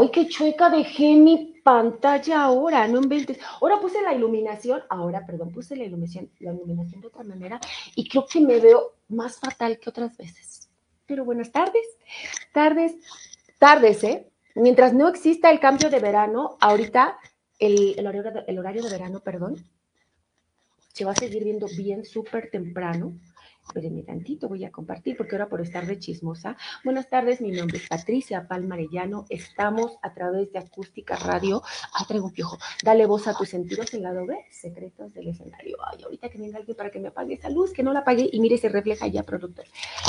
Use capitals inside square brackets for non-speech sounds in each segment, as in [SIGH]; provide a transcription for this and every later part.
¡Ay, qué chueca dejé mi pantalla ahora! No inventes. Ahora puse la iluminación, ahora, perdón, puse la iluminación, la iluminación de otra manera y creo que me veo más fatal que otras veces. Pero buenas tardes, tardes, tardes, ¿eh? Mientras no exista el cambio de verano, ahorita el, el, horario, el horario de verano, perdón, se va a seguir viendo bien súper temprano Espérenme tantito, voy a compartir porque ahora por estar de chismosa. Buenas tardes, mi nombre es Patricia Palmarellano. Estamos a través de Acústica Radio. Ah, traigo un piojo. Dale voz a tus sentidos en lado B, secretos del escenario. Ay, ahorita que venga alguien para que me apague esa luz, que no la apague y mire, se refleja ya, productor.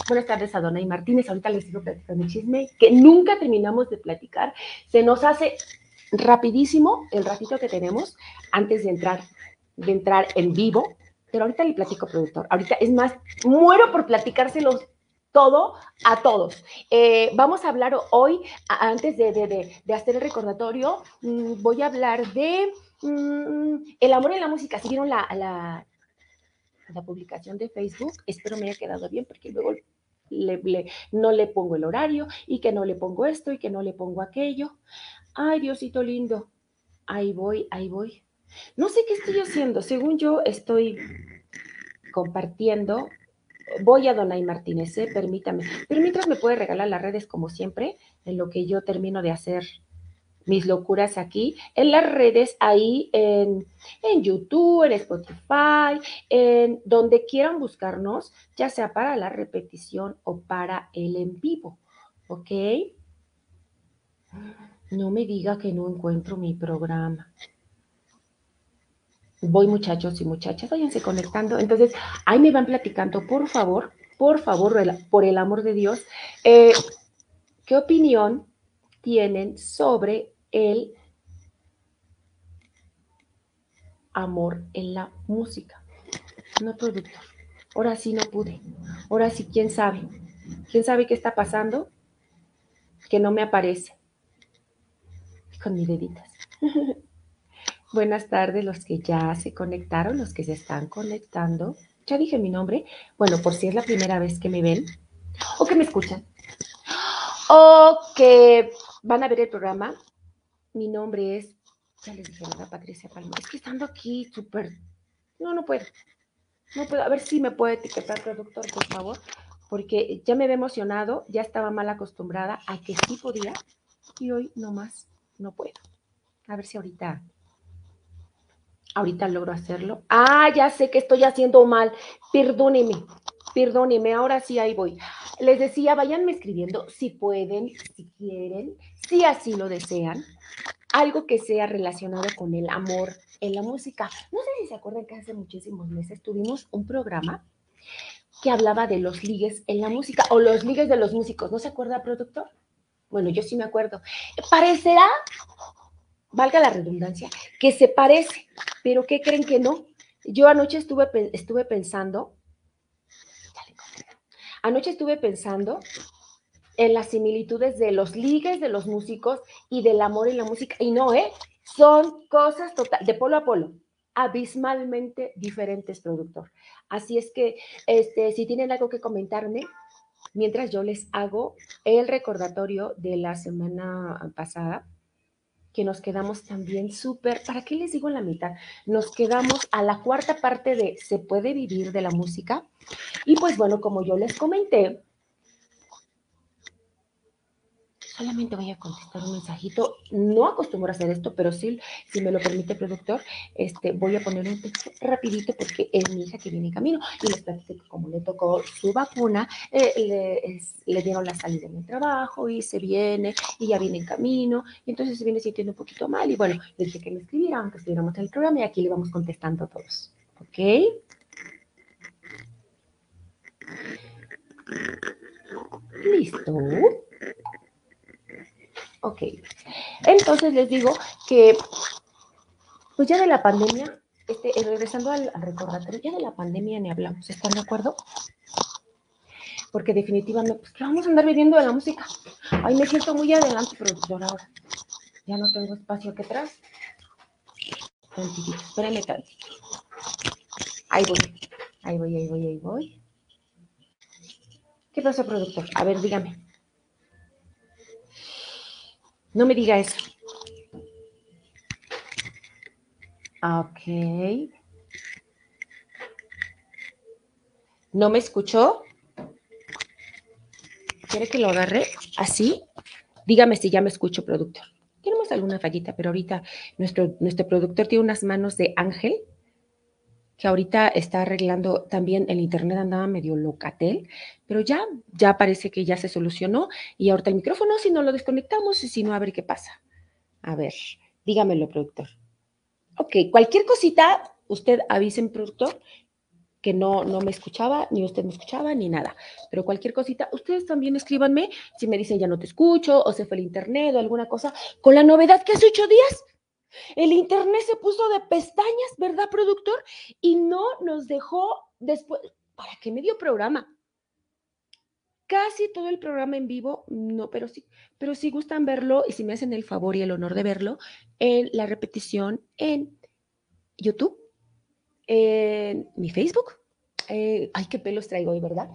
Buenas tardes a Dona y Martínez. Ahorita les sigo platicando el chisme que nunca terminamos de platicar. Se nos hace rapidísimo el ratito que tenemos antes de entrar, de entrar en vivo pero ahorita le platico, productor. Ahorita, es más, muero por platicárselos todo a todos. Eh, vamos a hablar hoy, antes de, hacer el recordatorio, mm, voy a hablar de mm, el amor en la música. Si vieron la, la, publicación de Facebook, espero me haya quedado bien porque luego no le pongo el horario y que no le pongo esto y que no le pongo aquello. Ay, Diosito lindo. Ahí voy, ahí voy. No sé qué estoy haciendo. Según yo, estoy compartiendo. Voy a Donay Martínez, ¿eh? permítame. Pero mientras me puede regalar las redes, como siempre, en lo que yo termino de hacer mis locuras aquí, en las redes, ahí en, en YouTube, en Spotify, en donde quieran buscarnos, ya sea para la repetición o para el en vivo. ¿Ok? No me diga que no encuentro mi programa. Voy muchachos y muchachas, váyanse conectando. Entonces, ahí me van platicando, por favor, por favor, por el amor de Dios, eh, ¿qué opinión tienen sobre el amor en la música? No, productor. Ahora sí no pude. Ahora sí, ¿quién sabe? ¿Quién sabe qué está pasando? Que no me aparece. Con mis deditas. [LAUGHS] Buenas tardes los que ya se conectaron, los que se están conectando. Ya dije mi nombre. Bueno, por si es la primera vez que me ven o que me escuchan o que van a ver el programa. Mi nombre es, ya les dije, ¿verdad? Patricia Palma. Es que estando aquí súper... No, no puedo. No puedo. A ver si me puede etiquetar, productor, por favor. Porque ya me había emocionado, ya estaba mal acostumbrada a que sí podía y hoy nomás no puedo. A ver si ahorita Ahorita logro hacerlo. Ah, ya sé que estoy haciendo mal. Perdóneme, perdóneme, ahora sí ahí voy. Les decía, váyanme escribiendo si pueden, si quieren, si así lo desean, algo que sea relacionado con el amor en la música. No sé si se acuerdan que hace muchísimos meses tuvimos un programa que hablaba de los ligues en la música o los ligues de los músicos. ¿No se acuerda, productor? Bueno, yo sí me acuerdo. Parecerá valga la redundancia, que se parece, pero ¿qué creen que no? Yo anoche estuve, estuve pensando, anoche estuve pensando en las similitudes de los ligues de los músicos y del amor en la música, y no, ¿eh? Son cosas total, de polo a polo, abismalmente diferentes, productor. Así es que, este, si tienen algo que comentarme, mientras yo les hago el recordatorio de la semana pasada, que nos quedamos también súper, ¿para qué les digo la mitad? Nos quedamos a la cuarta parte de ¿se puede vivir de la música? Y pues bueno, como yo les comenté, solamente voy a contestar un mensajito. No acostumbro a hacer esto, pero sí, si me lo permite el productor, este, voy a poner un texto rapidito porque es mi hija que viene en camino y les platico que como le tocó su vacuna, eh, le, dieron la salida mi trabajo y se viene y ya viene en camino y entonces se viene sintiendo un poquito mal y bueno, le dije que me escribiera aunque estuviéramos en el programa y aquí le vamos contestando todos. ¿Ok? Listo. Ok. Entonces les digo que, pues ya de la pandemia, este, eh, regresando al, recordatorio, ya de la pandemia ni hablamos, ¿están de acuerdo? Porque definitivamente, pues que vamos a andar viviendo de la música. Ay, me siento muy adelante, productor, ahora. Ya no tengo espacio aquí atrás. Tantito, espérame tantito. Ahí voy, ahí voy, ahí voy, ahí voy. ¿Qué pasa, productor? A ver, dígame. No me diga eso. Ok. ¿No me escuchó? ¿Quiere que lo agarre así? Dígame si ya me escucho, productor. Tenemos alguna fallita, pero ahorita nuestro, nuestro productor tiene unas manos de ángel que ahorita está arreglando también el internet andaba medio locatel, pero ya, ya parece que ya se solucionó y ahorita el micrófono, si no lo desconectamos y si no, a ver qué pasa. A ver, dígamelo, productor. Ok, cualquier cosita, usted avise, productor, que no, no me escuchaba, ni usted me escuchaba, ni nada. Pero cualquier cosita, ustedes también escríbanme si me dicen ya no te escucho, o se fue el internet, o alguna cosa, con la novedad que hace ocho días el Internet se puso de pestañas, ¿verdad, productor? Y no nos dejó después, ¿para qué medio programa? Casi todo el programa en vivo, no, pero sí, pero si gustan verlo y si me hacen el favor y el honor de verlo, en la repetición en YouTube, en mi Facebook. Eh, ay, qué pelos traigo hoy, ¿verdad?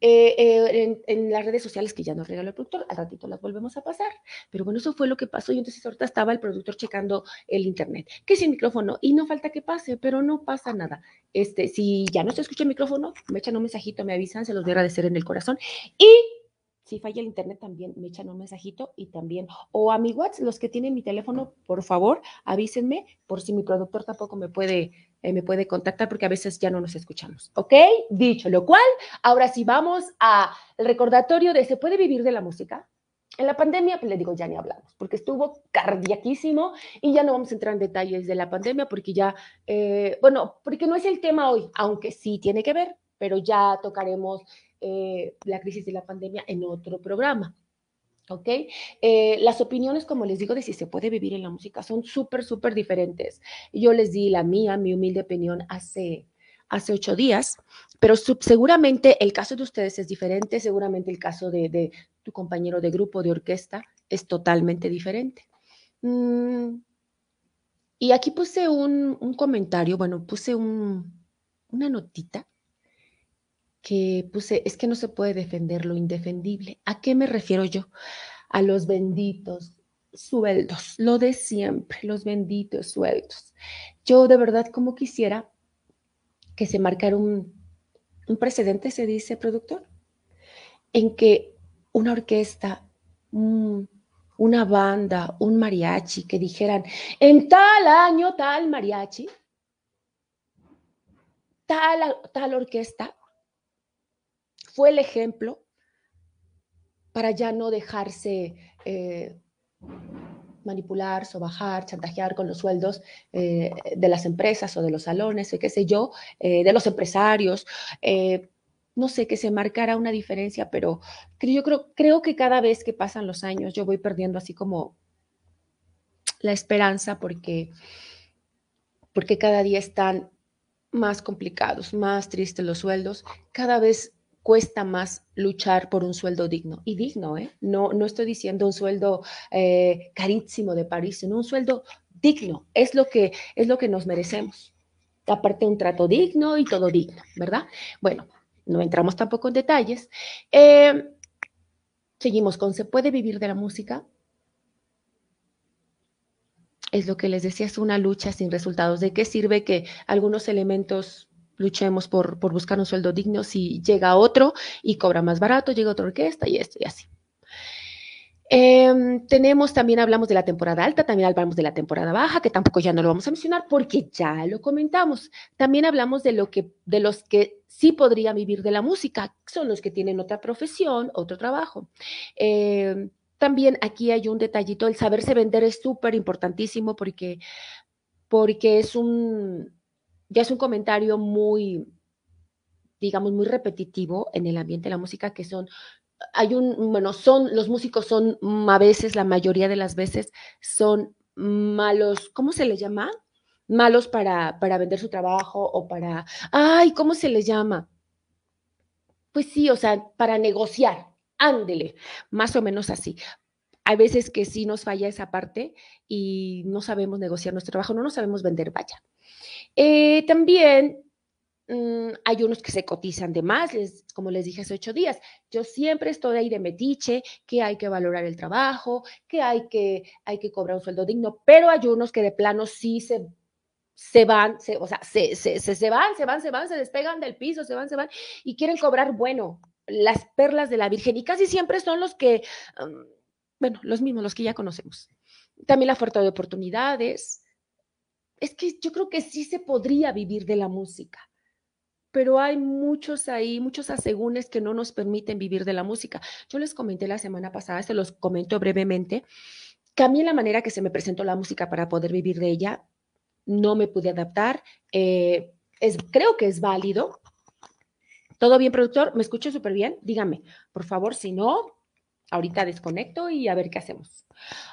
Eh, eh, en, las redes sociales que ya nos regaló el productor, al ratito las volvemos a pasar. Pero bueno, eso fue lo que pasó y entonces ahorita estaba el productor checando el internet, que sin micrófono y no falta que pase, pero no pasa nada. Este, si ya no se escucha el micrófono, me echan un mensajito, me avisan, se los voy a agradecer en el corazón. Y si falla el internet también me echan un mensajito y también, o a mi WhatsApp, los que tienen mi teléfono, por favor, avísenme por si mi productor tampoco me puede, eh, me puede contactar porque a veces ya no nos escuchamos. ¿Ok? Dicho lo cual, ahora sí vamos al recordatorio de ¿se puede vivir de la música? En la pandemia, pues le digo, ya ni hablamos, porque estuvo cardiaquísimo y ya no vamos a entrar en detalles de la pandemia porque ya, eh, bueno, porque no es el tema hoy, aunque sí tiene que ver, pero ya tocaremos eh, la crisis de la pandemia en otro programa. ¿Ok? Eh, las opiniones, como les digo, de si se puede vivir en la música son súper, súper diferentes. Yo les di la mía, mi humilde opinión hace, hace ocho días, pero seguramente el caso de ustedes es diferente, seguramente el caso de, tu compañero de grupo, de orquesta, es totalmente diferente. Mm, y aquí puse un, comentario, bueno, puse una notita que puse, es que no se puede defender lo indefendible. ¿A qué me refiero yo? A los benditos sueldos, lo de siempre, los benditos sueldos. Yo de verdad como quisiera que se marcara un, precedente, se dice, productor, en que una orquesta, una banda, un mariachi, que dijeran, en tal año, tal mariachi, tal, tal orquesta fue el ejemplo para ya no dejarse eh, manipular, sobajar, chantajear con los sueldos eh, de las empresas o de los salones, o qué sé yo, eh, de los empresarios. no sé, que se marcara una diferencia, pero yo creo, creo que cada vez que pasan los años yo voy perdiendo así como la esperanza porque, porque cada día están más complicados, más tristes los sueldos, cada vez cuesta más luchar por un sueldo digno. Y digno, ¿eh? No, no estoy diciendo un sueldo eh, carísimo de París, sino un sueldo digno. Es lo que, es lo que nos merecemos. Aparte, un trato digno y todo digno, ¿verdad? Bueno, no entramos tampoco en detalles. Eh, seguimos con, ¿se puede vivir de la música? Es lo que les decía, es una lucha sin resultados. ¿De qué sirve que algunos elementos luchemos por, buscar un sueldo digno si llega otro y cobra más barato, llega otra orquesta y esto y así. Em, tenemos, también hablamos de la temporada alta, también hablamos de la temporada baja, que tampoco ya no lo vamos a mencionar porque ya lo comentamos. También hablamos de, lo que, de los que sí podrían vivir de la música, son los que tienen otra profesión, otro trabajo. Em, también aquí hay un detallito, el saberse vender es súper importantísimo porque, porque es un, ya es un comentario muy, digamos, muy repetitivo en el ambiente de la música, que son hay un, bueno, son, los músicos son a veces, la mayoría de las veces, son malos, ¿cómo se les llama? Malos para, para vender su trabajo o para, ay, ¿cómo se les llama? Pues sí, o sea, para negociar, ándele, más o menos así. Hay veces que sí nos falla esa parte y no sabemos negociar nuestro trabajo, no nos sabemos vender, vaya. Eh, también Mm, hay unos que se cotizan de más, como les dije hace ocho días. Yo siempre estoy ahí de metiche, que hay que valorar el trabajo, que hay que, hay que cobrar un sueldo digno, pero hay unos que de plano sí se, se van, se, o sea, se, se, se, van, se van, se van, se despegan del piso, se van, se van y quieren cobrar, bueno, las perlas de la Virgen. Y casi siempre son los que, mm, bueno, los mismos, los que ya conocemos. También la falta de oportunidades. Es que yo creo que sí se podría vivir de la música pero hay muchos ahí, muchos asegúnes que no nos permiten vivir de la música. Yo les comenté la semana pasada, se los comento brevemente, mí la manera que se me presentó la música para poder vivir de ella, no me pude adaptar. Eh, es, creo que es válido. ¿Todo bien, productor? ¿Me escucho súper bien? Dígame, por favor, si no, ahorita desconecto y a ver qué hacemos.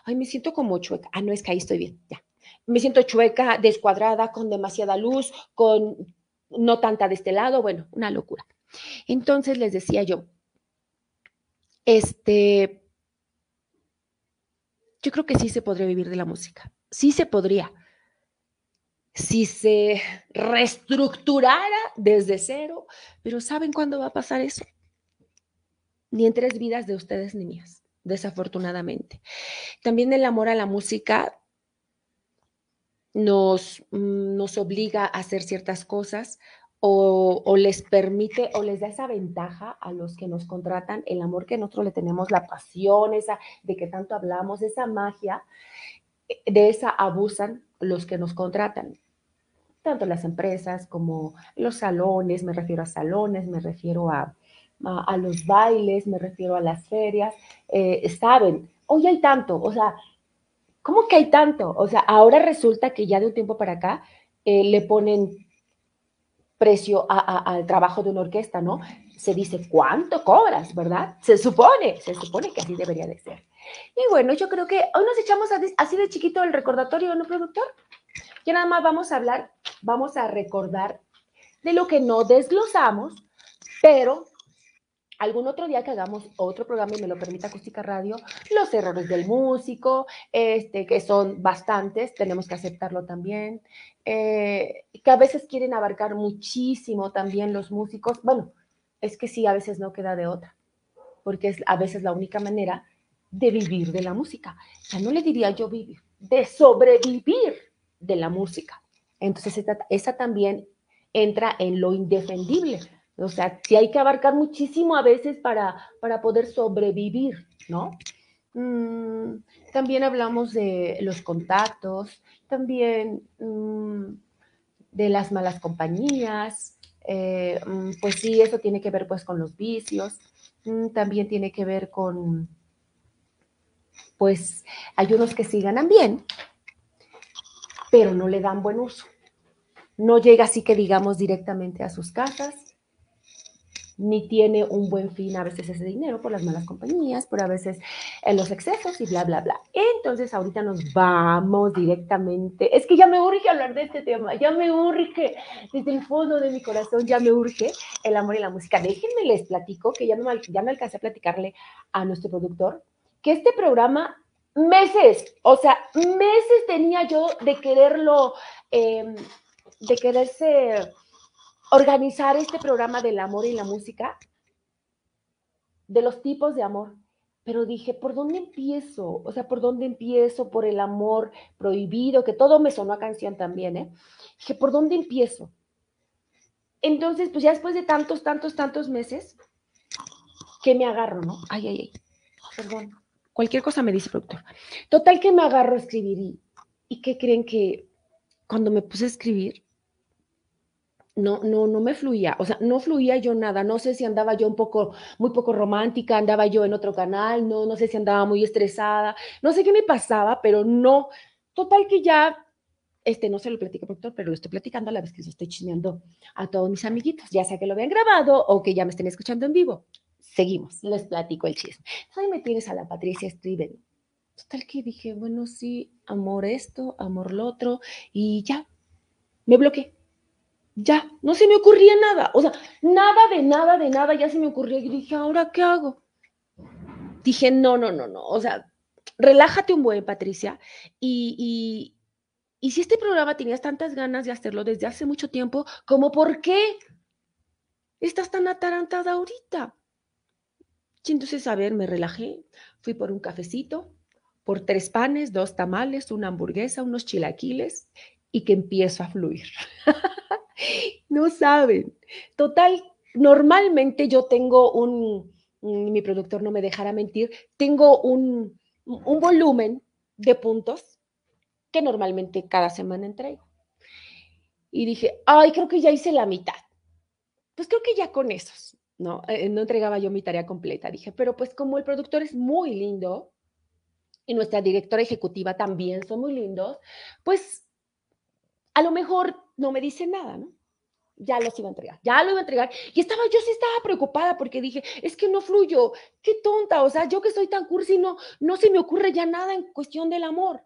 Ay, me siento como chueca. Ah, no, es que ahí estoy bien, ya. Me siento chueca, descuadrada, con demasiada luz, con no tanta de este lado, bueno, una locura. Entonces les decía yo, este, yo creo que sí se podría vivir de la música, sí se podría. Si se reestructurara desde cero, pero ¿saben cuándo va a pasar eso? Ni en tres vidas de ustedes ni mías, desafortunadamente. También el amor a la música nos, mm, nos obliga a hacer ciertas cosas o, les permite o les da esa ventaja a los que nos contratan, el amor que nosotros le tenemos, la pasión, esa de que tanto hablamos, esa magia, eh, de esa abusan los que nos contratan, tanto las empresas como los salones, me refiero a salones, me refiero a, a, los bailes, me refiero a las ferias, eh, saben, hoy hay tanto, o sea, ¿cómo que hay tanto? O sea, ahora resulta que ya de un tiempo para acá eh, le ponen precio al trabajo de una orquesta, ¿no? Se dice, ¿cuánto cobras, verdad? Se supone, se supone que así debería de ser. Y bueno, yo creo que hoy nos echamos así de chiquito el recordatorio, ¿no, productor? Ya nada más vamos a hablar, vamos a recordar de lo que no desglosamos, pero algún otro día que hagamos otro programa y me lo permita Acústica Radio, los errores del músico, este, que son bastantes, tenemos que aceptarlo también, eh, que a veces quieren abarcar muchísimo también los músicos. Bueno, es que sí, a veces no queda de otra, porque es a veces la única manera de vivir de la música. Ya no le diría yo vivir, de sobrevivir de la música. Entonces, esa también entra en lo indefendible o sea, si hay que abarcar muchísimo a veces para, para poder sobrevivir, ¿no? Mm, también hablamos de los contactos, también mm, de las malas compañías, eh, mm, pues sí, eso tiene que ver pues con los vicios, también tiene que ver con, pues hay unos que sí ganan bien, pero no le dan buen uso. No llega así que digamos directamente a sus casas, ni tiene un buen fin a veces ese dinero por las malas compañías, por a veces en los excesos y bla, bla, bla. Entonces ahorita nos vamos directamente. Es que ya me urge hablar de este tema, ya me urge, desde el fondo de mi corazón ya me urge el amor y la música. Déjenme les platico, que ya me, ya me alcancé a platicarle a nuestro productor, que este programa, meses, o sea, meses tenía yo de quererlo, em, de quererse organizar este programa del amor y la música, de los tipos de amor. Pero dije, ¿por dónde empiezo? O sea, ¿por dónde empiezo? Por el amor prohibido, que todo me sonó a canción también, ¿eh? Dije, ¿por dónde empiezo? Entonces, pues ya después de tantos, tantos, tantos meses, que me agarro, ¿no? Ay, ay, ay, perdón. Cualquier cosa me dice productor. Total que me agarro a escribir y, ¿y qué creen que cuando me puse a escribir, no, no, no me fluía, o sea, no fluía yo nada, no sé si andaba yo un poco, muy poco romántica, andaba yo en otro canal, no, no sé si andaba muy estresada, no sé qué me pasaba, pero no, total que ya, este, no se lo platico, doctor, pero lo estoy platicando a la vez que se estoy chismeando a todos mis amiguitos, ya sea que lo habían grabado o que ya me estén escuchando en vivo. seguimos, les platico el chisme. Ahí me tienes a la Patricia Striven. Total que dije, bueno, sí, amor esto, amor lo otro, y ya, me bloqueé. Ya, no se me ocurría nada. O sea, nada de nada de nada ya se me ocurría. Y dije, ¿ahora qué hago? Dije, no, no, no, no. O sea, relájate un buen, Patricia. Y, y, y si este programa tenías tantas ganas de hacerlo desde hace mucho tiempo, ¿cómo por qué estás tan atarantada ahorita? Y entonces, a ver, me relajé, fui por un cafecito, por tres panes, dos tamales, una hamburguesa, unos chilaquiles y que empiezo a fluir. [LAUGHS] no saben. Total, normalmente yo tengo un, mi productor no me dejará mentir, tengo un, un volumen de puntos que normalmente cada semana entrego. Y dije, ay, creo que ya hice la mitad. Pues creo que ya con esos, ¿no? Eh, no entregaba yo mi tarea completa. Dije, pero pues como el productor es muy lindo y nuestra directora ejecutiva también son muy lindos, pues a lo mejor no me dice nada, ¿no? Ya los iba a entregar, ya lo iba a entregar. Y estaba, yo sí estaba preocupada porque dije, es que no fluyo, qué tonta, o sea, yo que soy tan cursi, no, no se me ocurre ya nada en cuestión del amor,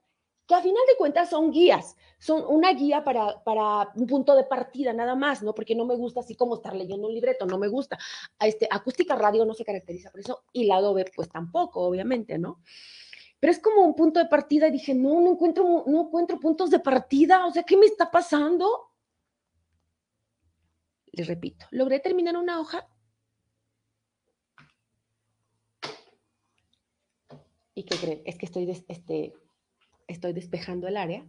que a final de cuentas son guías, son una guía para, para un punto de partida nada más, ¿no? Porque no me gusta así como estar leyendo un libreto, no me gusta. Este, acústica radio no se caracteriza por eso y la B pues tampoco, obviamente, ¿no? Pero es como un punto de partida y dije, no, no encuentro, no encuentro puntos de partida, o sea, ¿qué me está pasando? Les repito, logré terminar una hoja ¿Y qué creen? Es que estoy, este, estoy despejando el área.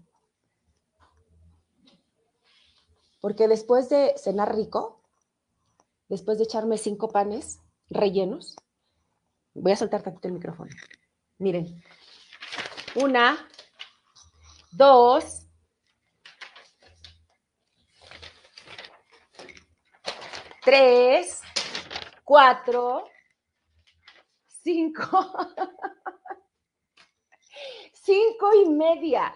Porque después de cenar rico, después de echarme cinco panes rellenos, voy a soltar tantito el micrófono. Miren, una, dos, tres, cuatro, cinco, [LAUGHS] cinco y media.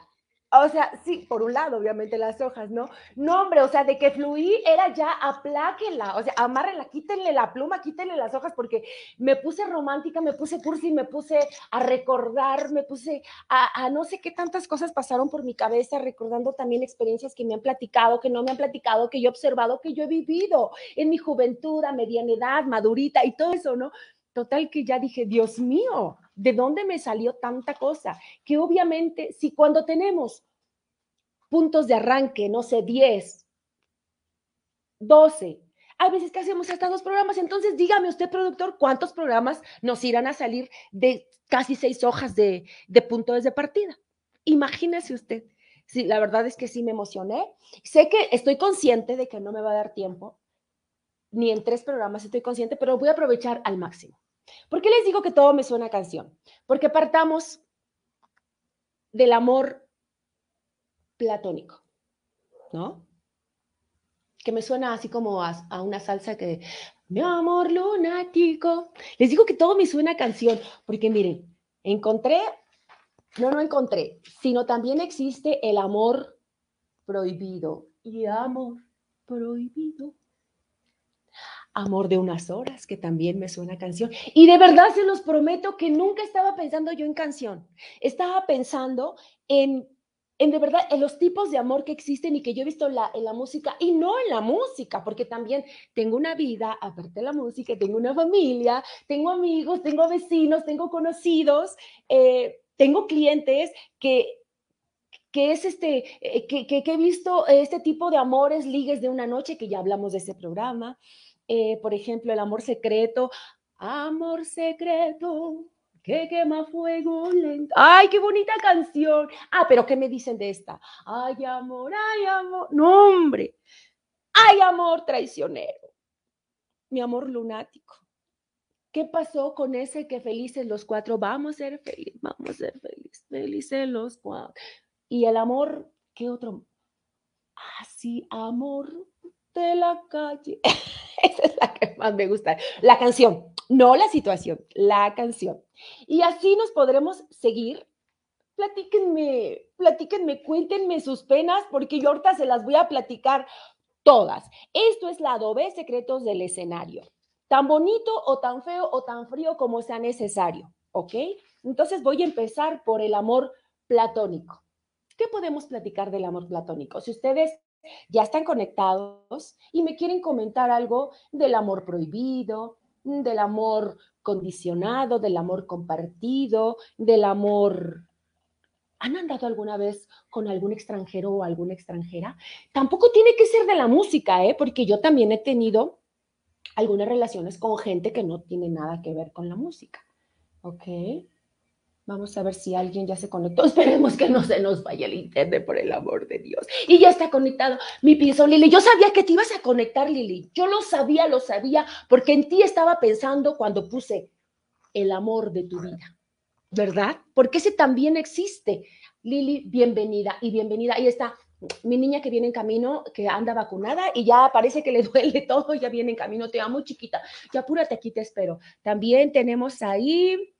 O sea, sí, por un lado, obviamente las hojas, ¿no? No, hombre, o sea, de que fluí era ya apláquenla, o sea, amárrenla, quítenle la pluma, quítenle las hojas, porque me puse romántica, me puse cursi, me puse a recordar, me puse a, a, no sé qué tantas cosas pasaron por mi cabeza, recordando también experiencias que me han platicado, que no me han platicado, que yo he observado, que yo he vivido en mi juventud, a mediana edad, madurita y todo eso, ¿no? Total que ya dije, Dios mío, ¿de dónde me salió tanta cosa? Que obviamente, si cuando tenemos puntos de arranque, no sé, 10, 12, a veces que hacemos hasta dos programas, entonces dígame usted, productor, ¿cuántos programas nos irán a salir de casi seis hojas de, de puntos de partida? Imagínese usted. Sí, la verdad es que sí me emocioné. Sé que estoy consciente de que no me va a dar tiempo, ni en tres programas estoy consciente, pero voy a aprovechar al máximo. ¿Por qué les digo que todo me suena a canción? Porque partamos del amor platónico, ¿no? Que me suena así como a, a, una salsa que, mi amor lunático. Les digo que todo me suena a canción, porque miren, encontré, no, no encontré, sino también existe el amor prohibido y amor prohibido Amor de unas horas, que también me suena canción. Y de verdad se los prometo que nunca estaba pensando yo en canción. Estaba pensando en, en de verdad, en los tipos de amor que existen y que yo he visto en la, música y no en la música, porque también tengo una vida, aparte de la música, tengo una familia, tengo amigos, tengo vecinos, tengo conocidos, eh, tengo clientes que que es este, eh, que, que, que, he visto este tipo de amores, ligues de una noche, que ya hablamos de ese programa, eh, por ejemplo, el amor secreto, amor secreto, que quema fuego lento. ¡Ay, qué bonita canción! Ah, pero ¿qué me dicen de esta? ¡Ay, amor, ay, amor! No, hombre. ¡Ay, amor traicionero! Mi amor lunático. ¿Qué pasó con ese que felices los cuatro? Vamos a ser felices, vamos a ser felices, felices los cuatro. Y el amor, ¿qué otro? Ah, sí, amor de la calle. [LAUGHS] [LAUGHS] Esa es la que más me gusta. La canción, no la situación, la canción. Y así nos podremos seguir. Platíquenme, platíquenme, cuéntenme sus penas, porque yo ahorita se las voy a platicar todas. Esto es la Adobe Secretos del Escenario. tan bonito o tan feo o tan frío como sea necesario, ¿ok? Entonces voy a empezar por el amor platónico. ¿Qué podemos platicar del amor platónico? Si ustedes ya están conectados y me quieren comentar algo del amor prohibido, del amor condicionado, del amor compartido, del amor... ¿Han andado alguna vez con algún extranjero o alguna extranjera? Tampoco tiene que ser de la música, ¿eh? porque yo también he tenido algunas relaciones con gente que no tiene nada que ver con la música. ¿Ok? Vamos a ver si alguien ya se conectó. [LAUGHS] Esperemos que no se nos vaya el internet, por el amor de Dios. Y ya está conectado mi piso, Lili. Yo sabía que te ibas a conectar, Lili. Yo lo sabía, lo sabía, porque en ti estaba pensando cuando puse el amor de tu vida. ¿Verdad? Porque ese también existe. Lili, bienvenida y bienvenida. Ahí está mi niña que viene en camino, que anda vacunada y ya parece que le [LAUGHS] duele todo, ya viene en camino. Te amo, chiquita. Ya apúrate aquí, te espero. También tenemos ahí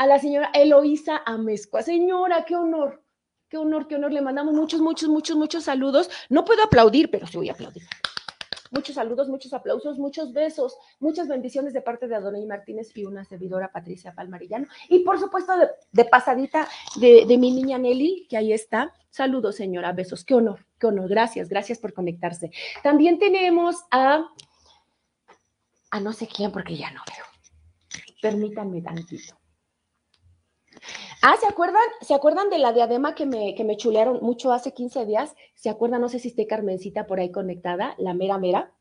a la señora Eloísa Amezcua. Señora, qué honor, qué honor, qué honor. Le mandamos muchos, muchos, muchos, muchos saludos. No puedo aplaudir, pero sí voy a aplaudir. Muchos saludos, muchos aplausos, muchos besos, muchas bendiciones de parte de Adonai Martínez y una servidora Patricia Palmarillano. Y por supuesto, de, pasadita de, de, mi niña Nelly, que ahí está. Saludos, señora, besos. Qué honor, qué honor. Gracias, gracias por conectarse. También tenemos a, a no sé quién, porque ya no veo. Permítanme tantito. Ah, ¿se acuerdan? ¿Se acuerdan de la diadema que me, que me chulearon mucho hace 15 días? ¿Se acuerdan? No sé si esté Carmencita por ahí conectada, la mera mera.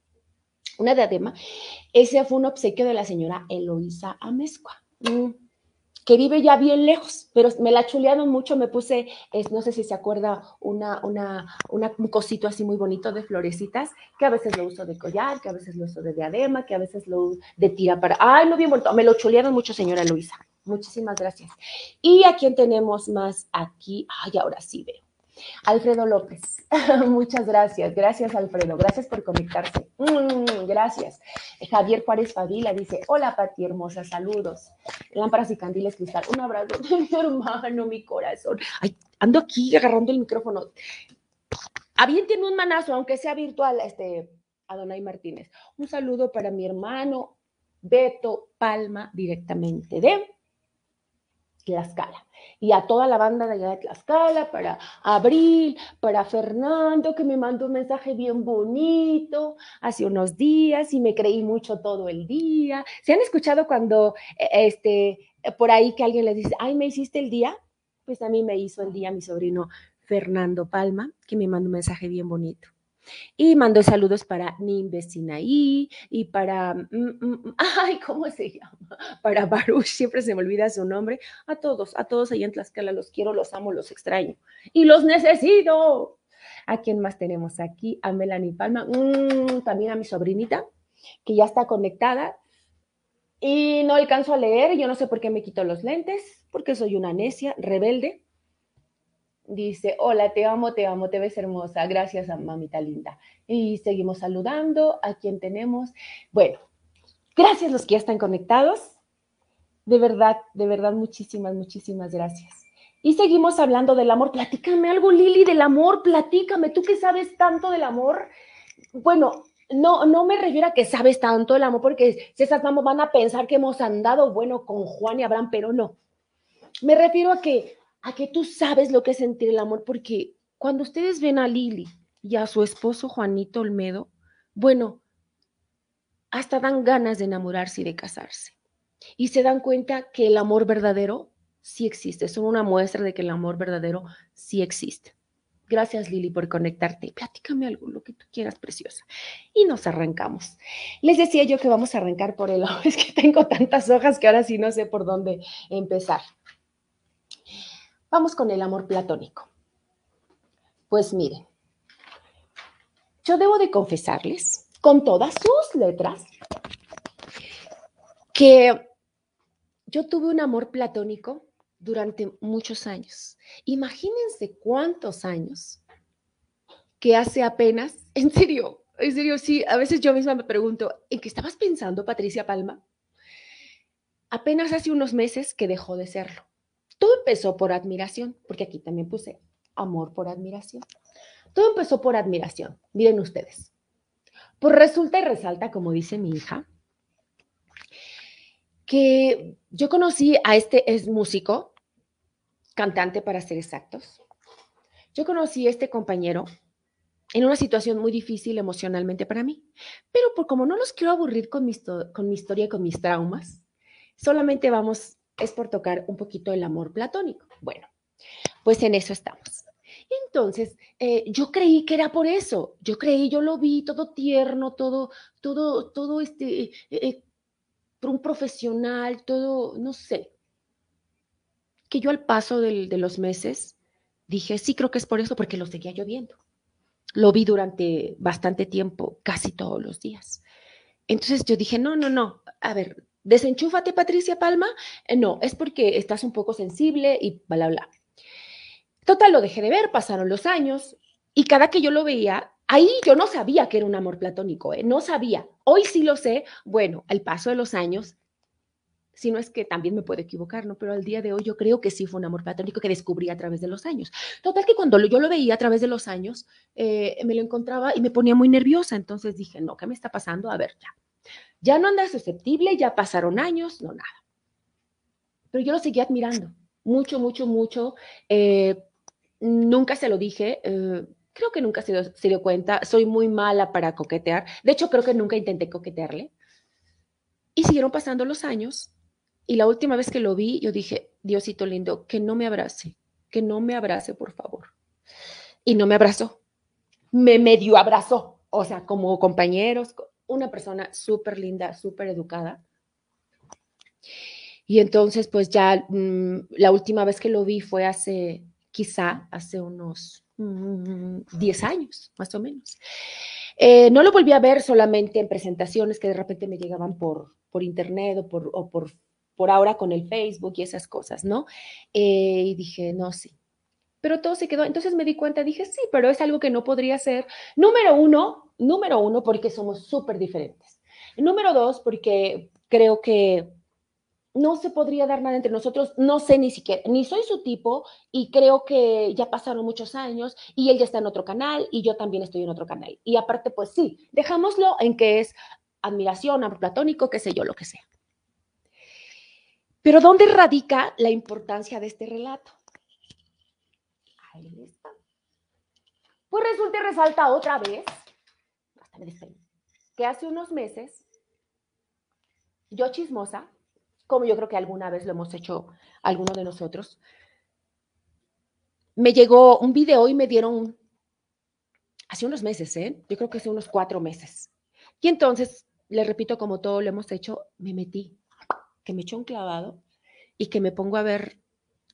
Una diadema. Ese fue un obsequio de la señora Eloísa Amezcua, mm, que vive ya bien lejos, pero me la chulearon mucho. Me puse, es, no sé si se acuerda, una, una, un cosito así muy bonito de florecitas, que a veces lo uso de collar, que a veces lo uso de diadema, que a veces lo de tira para. Ay, no bien bonito. Me lo chulearon mucho, señora Eloísa. Muchísimas gracias. ¿Y a quién tenemos más aquí? Ay, ahora sí veo. Alfredo López. [LAUGHS] Muchas gracias. Gracias, Alfredo. Gracias por conectarse. Mm, gracias. Javier Juárez Fabila dice: Hola, Pati hermosa. Saludos. Lámparas y candiles cristal. Un abrazo de mi hermano, mi corazón. Ay, ando aquí agarrando el micrófono. tiene un manazo, aunque sea virtual, este, Adonai Martínez. Un saludo para mi hermano Beto Palma, directamente de Tlaxcala. Y a toda la banda de allá de Tlaxcala, para Abril, para Fernando, que me mandó un mensaje bien bonito hace unos días y me creí mucho todo el día. ¿Se han escuchado cuando, e, este, por ahí que alguien les dice, ay, me hiciste el día? Pues a mí me hizo el día mi sobrino Fernando Palma, que me mandó un mensaje bien bonito. Y mando saludos para Nimbe Sinaí y para, mm, mm, mm, [LAUGHS] ay, ¿cómo se llama? Para Baruch, siempre se me olvida su nombre. A todos, a todos allá en Tlaxcala los quiero, los amo, los extraño y los necesito. ¿A quién más tenemos aquí? A Melanie Palma, también a mi sobrinita, que ya está conectada y no alcanzo a leer. Yo no sé por qué me quito los lentes, porque soy una necia, rebelde dice, hola, te amo, te amo, te ves hermosa, gracias a mamita linda. Y seguimos saludando a quien tenemos. Bueno, gracias los que ya están conectados. De verdad, de verdad, muchísimas, muchísimas gracias. Y seguimos hablando del amor. Platícame algo, Lili, del amor, platícame. Tú que sabes tanto del amor. Bueno, no, no me refiero a que sabes tanto del amor, porque si esas mamás van a pensar que hemos andado, bueno, con Juan y Abraham, pero no. Me refiero a que a que tú sabes lo que es sentir el amor, porque cuando ustedes ven a Lili y a su esposo Juanito Olmedo, bueno, hasta dan ganas de enamorarse y de casarse. Y se dan cuenta que el amor verdadero sí existe. Son una muestra de que el amor verdadero sí existe. Gracias, Lili, por conectarte. Platícame algo, lo que tú quieras, preciosa. Y nos arrancamos. Les decía yo que vamos a arrancar por el [LAUGHS] Es que tengo tantas hojas que ahora sí no sé por dónde empezar. Vamos con el amor platónico. Pues miren, yo debo de confesarles con todas sus letras que yo tuve un amor platónico durante muchos años. Imagínense cuántos años que hace apenas, [LAUGHS] en serio, en serio, sí, a veces yo misma me pregunto, ¿en qué estabas pensando, Patricia Palma? Apenas hace unos meses que dejó de serlo. Todo empezó por admiración, porque aquí también puse amor por admiración. Todo empezó por admiración. Miren ustedes. Pues resulta y resalta, como dice mi hija, que yo conocí a este, es músico, cantante para ser exactos. Yo conocí a este compañero en una situación muy difícil emocionalmente para mí, pero por como no los quiero aburrir con mi, con mi historia y con mis traumas, solamente vamos, es por tocar un poquito el amor platónico. Bueno, pues en eso estamos. Entonces, eh, yo creí que era por eso. Yo creí, yo lo vi todo tierno, todo, todo, todo este, eh, eh, un profesional, todo, no sé. Que yo al paso de los meses dije, sí, creo que es por eso, porque lo seguía lloviendo. Lo vi durante bastante tiempo, casi todos los días. Entonces yo dije, no, no, no, a ver, desenchúfate, Patricia Palma. no, es porque estás un poco sensible y bla, bla. Total, lo dejé de ver, pasaron los años y cada que yo lo veía, ahí yo no sabía que era un amor platónico, ¿eh? no sabía. Hoy sí lo sé. Bueno, al paso de los años, si no es que también me puedo equivocar, ¿no? Pero al día de hoy yo creo que sí fue un amor platónico que descubrí a través de los años. Total que cuando yo lo veía a través de los años, eh, me lo encontraba y me ponía muy nerviosa. Entonces dije, no, ¿qué me está pasando? A ver, ya. Ya no anda susceptible, ya pasaron años, no nada. Pero yo lo seguía admirando, mucho, mucho, mucho. Eh, Nunca se lo dije, eh, creo que nunca se dio, se dio cuenta, soy muy mala para coquetear, de hecho creo que nunca intenté coquetearle. Y siguieron pasando los años y la última vez que lo vi, yo dije, Diosito lindo, que no me abrace, que no me abrace, por favor. Y no me abrazó, me medio abrazó, o sea, como compañeros, una persona súper linda, súper educada. Y entonces, pues ya mm, la última vez que lo vi fue hace quizá hace unos 10 mm, años, más o menos. Eh, no lo volví a ver solamente en presentaciones que de repente me llegaban por, por internet o por, o por, ahora con el Facebook y esas cosas, ¿no? Eh, y dije, no, sí. Pero todo se quedó. Entonces me di cuenta, dije, sí, pero es algo que no podría ser. Número uno, número uno, porque somos súper diferentes. Número dos, porque creo que no se podría dar nada entre nosotros, no sé ni siquiera, ni soy su tipo y creo que ya pasaron muchos años y él ya está en otro canal y yo también estoy en otro canal. Y aparte, pues sí, dejámoslo en que es admiración, amor platónico, qué sé yo, lo que sea. Pero ¿dónde radica la importancia de este relato? Ahí está. Pues resulta y resalta otra vez, que hace unos meses, yo chismosa, como yo creo que alguna vez lo hemos hecho alguno de nosotros, me llegó un video y me dieron hace unos meses, ¿eh? yo creo que hace unos cuatro meses. Y entonces, le repito, como todo lo hemos hecho, me metí, que me echó un clavado y que me pongo a ver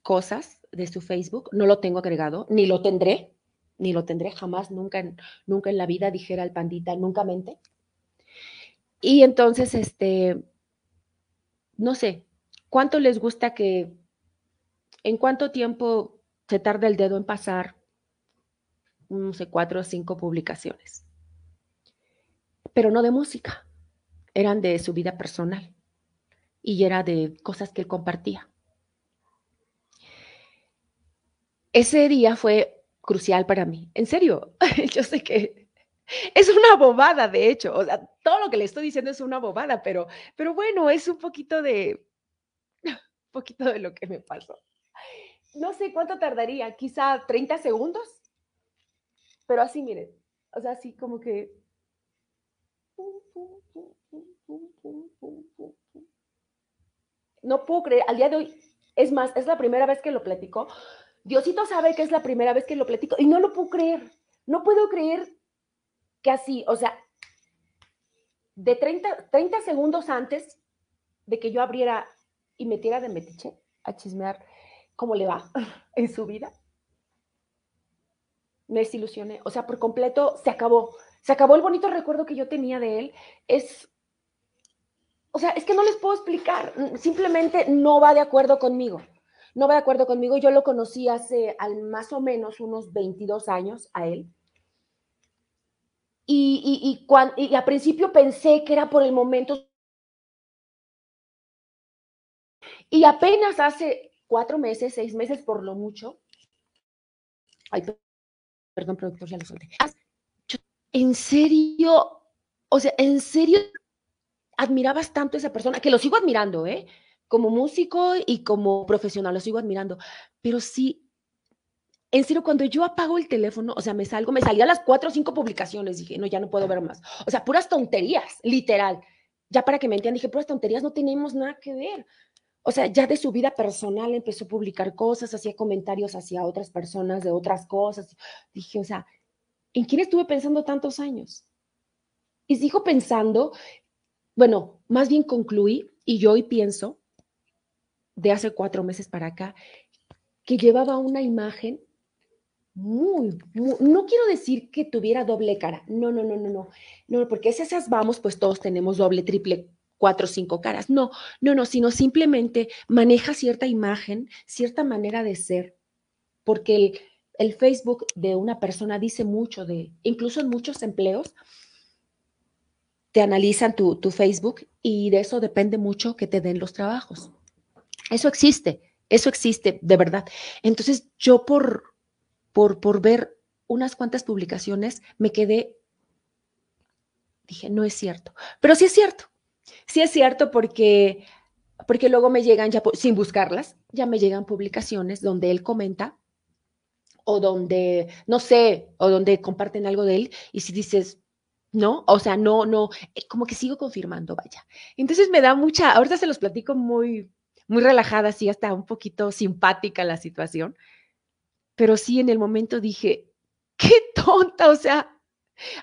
cosas de su Facebook. No lo tengo agregado, ni lo tendré, ni lo tendré jamás, nunca, nunca en la vida, dijera el pandita, nunca mente. Y entonces, este, no sé, ¿cuánto les gusta que, en cuánto tiempo se tarda el dedo en pasar, no sé, cuatro o cinco publicaciones? Pero no de música, eran de su vida personal y era de cosas que él compartía. Ese día fue crucial para mí. En serio, [LAUGHS] yo sé que es una bobada, de hecho. O sea, todo lo que le estoy diciendo es una bobada, pero, pero bueno, es un poquito de, [LAUGHS] poquito de lo que me pasó. No sé cuánto tardaría, quizá 30 segundos, pero así, miren, o sea, así como que... No puedo creer, al día de hoy, es más, es la primera vez que lo platico. Diosito sabe que es la primera vez que lo platico y no lo puedo creer. No puedo creer que así, o sea, de 30, 30 segundos antes de que yo abriera y metiera de metiche a chismear cómo le va [LAUGHS] en su vida, me desilusioné. O sea, por completo se acabó. Se acabó el bonito recuerdo que yo tenía de él. Es, o sea, es que no les puedo explicar. Simplemente no va de acuerdo conmigo. No va de acuerdo conmigo. Yo lo conocí hace al más o menos unos 22 años a él. Y, y, y, principio pensé que era por el momento. Y apenas hace cuatro meses, seis meses por lo mucho. Ay, perdón, productor, ya lo solté. En serio, o sea, en serio, admirabas tanto a esa persona, que lo sigo admirando, ¿eh? Como músico y como profesional, lo sigo admirando, pero sí en serio, cuando yo apago el teléfono, o sea, me salgo, me salía las cuatro o cinco publicaciones, dije, no, ya no puedo ver más. O sea, puras tonterías, literal. Ya para que me entiendan, dije, puras tonterías, no tenemos nada que ver. O sea, ya de su vida personal empezó a publicar cosas, hacía comentarios hacia otras personas de otras cosas. Dije, o sea, ¿en quién estuve pensando tantos años? Y sigo pensando, bueno, más bien concluí y yo hoy pienso, de hace cuatro meses para acá, que llevaba una imagen muy, no quiero decir que tuviera doble cara, no, no, no, no, no, no, porque si esas vamos, pues todos tenemos doble, triple, cuatro, cinco caras, no, no, no, sino simplemente maneja cierta imagen, cierta manera de ser, porque el, el Facebook de una persona dice mucho de, incluso en muchos empleos, te analizan tu, tu Facebook y de eso depende mucho que te den los trabajos. Eso existe, eso existe, de verdad. Entonces, yo por, por, ver unas cuantas publicaciones, me quedé, dije, no es cierto. Pero sí es cierto, sí es cierto porque, porque luego me llegan, ya sin buscarlas, ya me llegan publicaciones donde él comenta o donde, no sé, o donde comparten algo de él y si dices, no, o sea, no, no, eh, como que sigo confirmando, vaya. Entonces me da mucha, ahorita se los platico muy, muy relajada, así hasta un poquito simpática la situación, pero sí en el momento dije, qué tonta, o sea,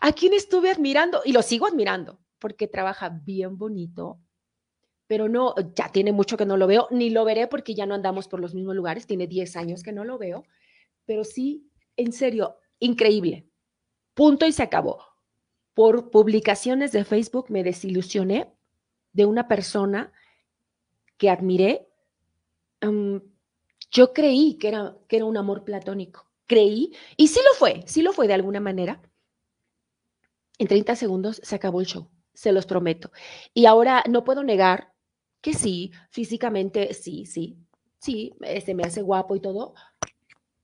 ¿a quién estuve admirando? Y lo sigo admirando, porque trabaja bien bonito, pero no, ya tiene mucho que no lo veo, ni lo veré porque ya no andamos por los mismos lugares, tiene 10 años que no lo veo, pero sí, en serio, increíble. Punto y se acabó. Por publicaciones de Facebook me desilusioné de una persona que admiré, yo creí que era, que era un amor platónico. Creí, y sí lo fue, sí lo fue de alguna manera. En 30 segundos se acabó el show, se los prometo. Y ahora no puedo negar que sí, físicamente sí, sí, sí, se este, me hace guapo y todo,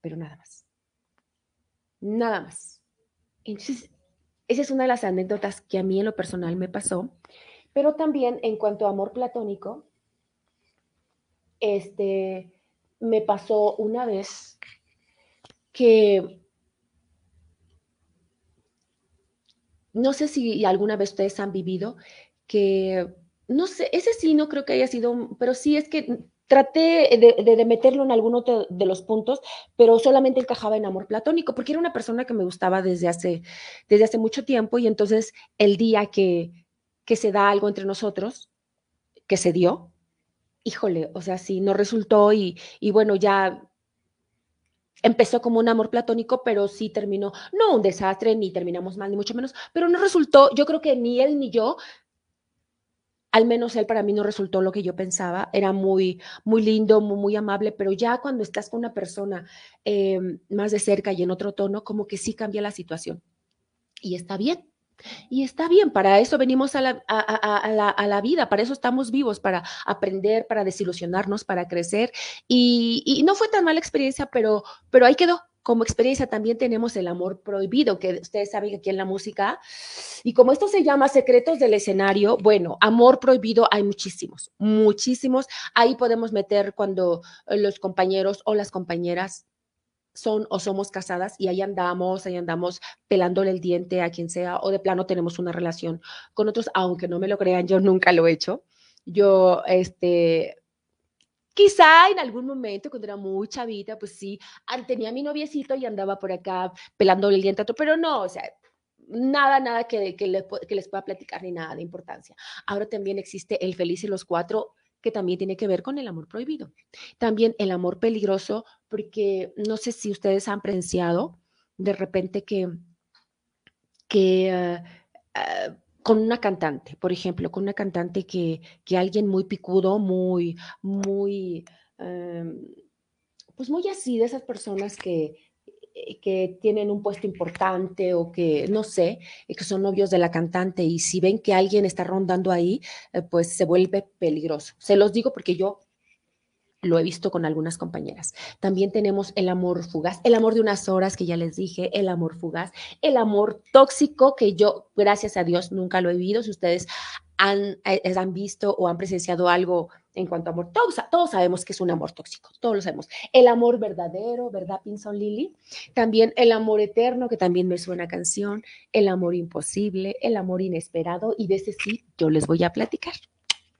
pero nada más. Nada más. Entonces, esa es una de las anécdotas que a mí en lo personal me pasó, pero también en cuanto a amor platónico, este, me pasó una vez que no sé si alguna vez ustedes han vivido que, no sé, ese sí no creo que haya sido, pero sí es que traté de, meterlo en alguno de los puntos, pero solamente encajaba en amor platónico, porque era una persona que me gustaba desde hace, desde hace mucho tiempo y entonces el día que, que se da algo entre nosotros, que se dio, híjole, o sea, sí, no resultó y, bueno, ya empezó como un amor platónico, pero sí terminó, no un desastre, ni terminamos mal, ni mucho menos, pero no resultó, yo creo que ni él ni yo, al menos él para mí no resultó lo que yo pensaba, era muy, muy lindo, muy, muy amable, pero ya cuando estás con una persona em, más de cerca y en otro tono, como que sí cambia la situación. Y está bien, y está bien, para eso venimos a la, a, la, vida, para eso estamos vivos, para aprender, para desilusionarnos, para crecer. Y, no fue tan mala experiencia, pero, pero ahí quedó. Como experiencia también tenemos el amor prohibido, que ustedes saben que aquí en la música, y como esto se llama secretos del escenario, bueno, amor prohibido hay muchísimos, muchísimos. Ahí podemos meter cuando los compañeros o las compañeras son o somos casadas y ahí andamos, ahí andamos pelándole el diente a quien sea o de plano tenemos una relación con otros, aunque no me lo crean, yo nunca lo he hecho. Yo, este, quizá en algún momento cuando era muy chavita, pues sí, tenía mi noviecito y andaba por acá pelándole el diente a otro, pero no, o sea, nada, nada que, que, les pueda platicar ni nada de importancia. Ahora también existe el feliz y los cuatro que también tiene que ver con el amor prohibido. También el amor peligroso, porque no sé si ustedes han presenciado de repente que, que ah, ah, con una cantante, por ejemplo, con una cantante que, que alguien muy picudo, muy, muy, em, pues muy así, de esas personas que, que tienen un puesto importante o que, no sé, eh, que son novios de la cantante y si ven que alguien está rondando ahí, eh, pues se vuelve peligroso. Se los digo porque yo lo he visto con algunas compañeras. También tenemos el amor fugaz, el amor de unas horas que ya les dije, el amor fugaz, el amor tóxico que yo, gracias a Dios, nunca lo he vivido. Si ustedes han, eh, han visto o han presenciado algo en cuanto a amor. Todos, todos, sabemos que es un amor tóxico, todos lo sabemos. El amor verdadero, ¿verdad, Pinson Lily? También el amor eterno, que también me suena canción, el amor imposible, el amor inesperado, y de ese sí yo les voy a platicar.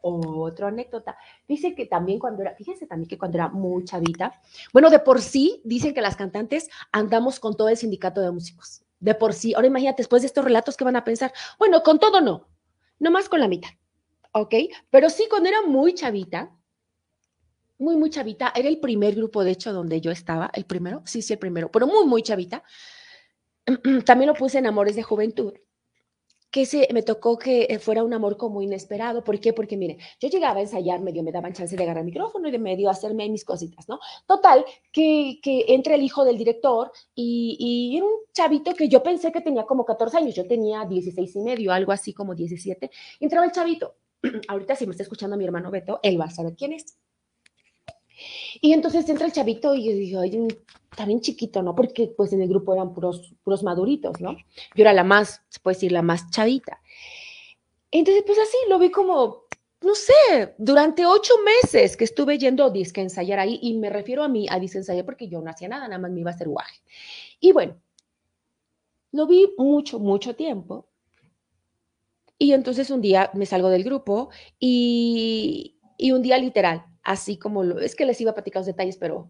Otra anécdota. Dice que también cuando era, fíjense también que cuando era muy chavita, bueno, de por sí dicen que las cantantes andamos con todo el sindicato de músicos. De por sí. Ahora imagínate, después de estos relatos, ¿qué van a pensar? Bueno, con todo no, nomás con la mitad. ¿Ok? Pero sí, cuando era muy chavita, muy, muy chavita, era el primer grupo, de hecho, donde yo estaba, el primero, sí, sí, el primero, pero muy, muy chavita. [CLEARS THROAT] También lo puse en Amores de Juventud, que se, me tocó que fuera un amor como inesperado. ¿Por qué? Porque, mire, yo llegaba a ensayar, medio me daban chance de agarrar el micrófono y de medio hacerme mis cositas, ¿no? Total, que, que entra el hijo del director y, y, era un chavito que yo pensé que tenía como 14 años, yo tenía 16 y medio, algo así como 17. entraba el chavito [CLEARS THROAT] ahorita si me está escuchando mi hermano Beto, él va a saber quién es. Y entonces entra el chavito y yo digo, oye, está bien chiquito, ¿no? Porque pues en el grupo eran puros, puros maduritos, ¿no? Yo era la más, se puede decir, la más chavita. Entonces, pues así, lo vi como, no sé, durante ocho meses que estuve yendo a disque ensayar ahí, y me refiero a mí a disque ensayar porque yo no hacía nada, nada más me iba a hacer guaje. Y bueno, lo vi mucho, mucho tiempo. Y entonces un día me salgo del grupo y, un día literal, así como lo, es que les iba a platicar los detalles, pero,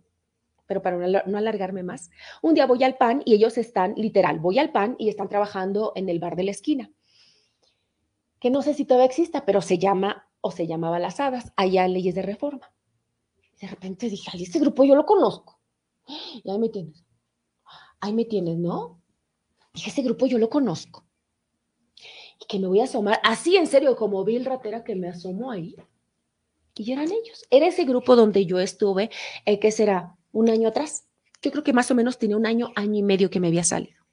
pero para no alargarme más, un día voy al PAN y ellos están, literal, voy al PAN y están trabajando en el bar de la esquina, que no sé si todavía exista, pero se llama o se llamaba Las Hadas, allá Leyes de Reforma. De repente dije, ay, este grupo yo lo conozco. Y ahí me tienes. Ahí me tienes, ¿no? Dije, ese grupo yo lo conozco que me voy a asomar, así en serio, como vi el ratera que me asomó ahí. Y eran ellos. Era ese grupo donde yo estuve, eh, que será un año atrás. Yo creo que más o menos tenía un año, año y medio que me había salido.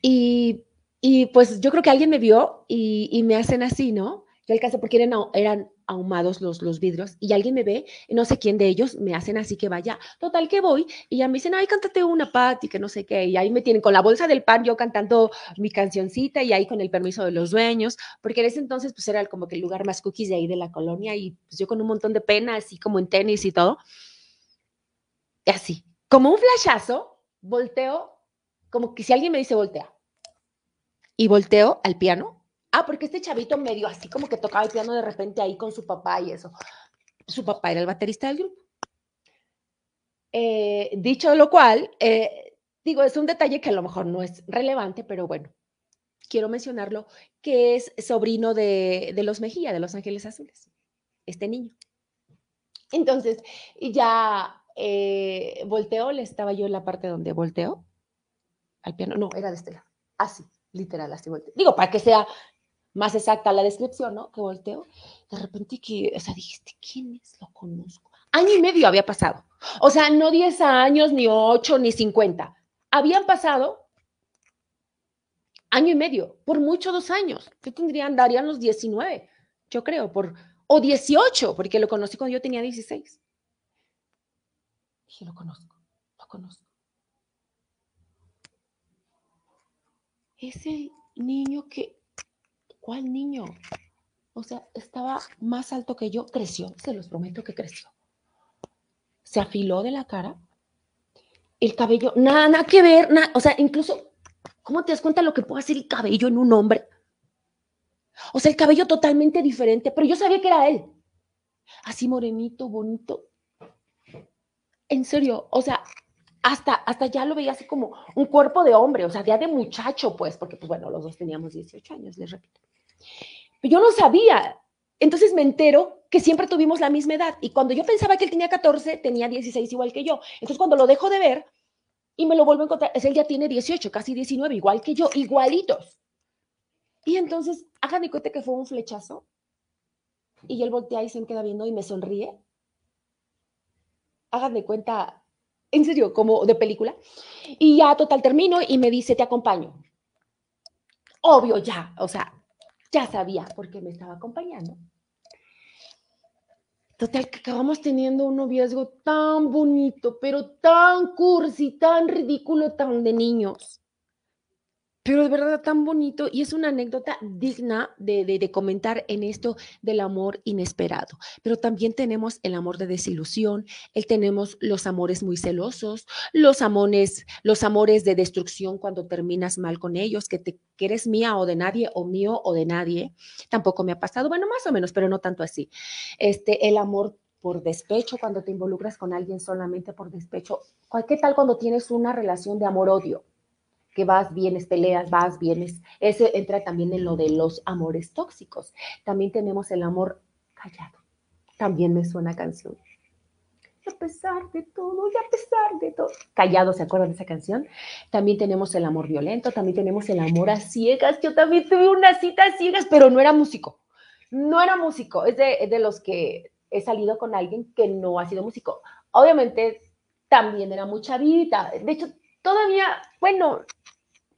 Y, y pues yo creo que alguien me vio y, y me hacen así, ¿no? Yo alcancé porque eran, eran ahumados los, los vidrios y alguien me ve, no sé quién de ellos, me hacen así que vaya. Total que voy y ya me dicen, ay, cántate una, Pati, que no sé qué. Y ahí me tienen con la bolsa del pan, yo cantando mi cancioncita y ahí con el permiso de los dueños, porque en ese entonces pues era como que el lugar más cookies de ahí de la colonia y pues yo con un montón de pena, así como en tenis y todo. Y así, como un flashazo, volteo, como que si alguien me dice voltea. Y volteo al piano Ah, porque este chavito medio así como que tocaba el piano de repente ahí con su papá y eso. Su papá era el baterista del grupo. Eh, dicho lo cual, eh, digo, es un detalle que a lo mejor no es relevante, pero bueno, quiero mencionarlo, que es sobrino de, de los Mejía, de los Ángeles Azules, este niño. Entonces, ya eh, volteó, le estaba yo en la parte donde volteó al piano, no, era de este lado, así, literal, así volteó. Digo, para que sea más exacta la descripción, ¿no? Que volteo, de repente que, o sea, dijiste, ¿quién es? Lo conozco. Año y medio había pasado. O sea, no 10 años, ni 8, ni 50. Habían pasado año y medio, por mucho dos años. Yo tendría, andarían los 19, yo creo, por, o 18, porque lo conocí cuando yo tenía 16. Dije, lo conozco, lo conozco. Ese niño que ¿Cuál niño? O sea, estaba más alto que yo, creció, se los prometo que creció. Se afiló de la cara, el cabello, nada, nada que ver, o sea, incluso, ¿cómo te das cuenta lo que puede hacer el cabello en un hombre? O sea, el cabello totalmente diferente, pero yo sabía que era él. Así morenito, bonito. En serio, o sea, hasta, hasta ya lo veía así como un cuerpo de hombre, o sea, ya de muchacho, pues, porque, pues bueno, los dos teníamos 18 años, les repito. Yo no sabía. Entonces me entero que siempre tuvimos la misma edad. Y cuando yo pensaba que él tenía 14, tenía 16 igual que yo. Entonces cuando lo dejo de ver y me lo vuelvo a encontrar, es él ya tiene 18, casi 19, igual que yo, igualitos. Y entonces, hagan de cuenta que fue un flechazo. Y él voltea y se me queda viendo y me sonríe. Hagan de cuenta, en serio, como de película. Y ya total termino y me dice, te acompaño. Obvio ya, o sea, ya sabía por qué me estaba acompañando. Total, que acabamos teniendo un noviazgo tan bonito, pero tan cursi, tan ridículo, tan de niños. Pero de verdad tan bonito y es una anécdota digna de, comentar en esto del amor inesperado. Pero también tenemos el amor de desilusión, él tenemos los amores muy celosos, los amores, los amores de destrucción cuando terminas mal con ellos, que te eres mía o de nadie o mío o de nadie. Tampoco me ha pasado, bueno, más o menos, pero no tanto así. Este, el amor por despecho, cuando te involucras con alguien solamente por despecho. ¿Qué tal cuando tienes una relación de amor-odio? Que vas, vienes, peleas, vas, vienes. Ese entra también en lo de los amores tóxicos. También tenemos el amor callado. También me suena canción. A pesar de todo, y a pesar de todo. Callado, ¿se acuerdan de esa canción? También tenemos el amor violento, también tenemos el amor a ciegas. Yo también tuve una cita a ciegas, pero no era músico. No era músico. Es de, es de los que he salido con alguien que no ha sido músico. Obviamente, también era mucha vida. De hecho, todavía, bueno,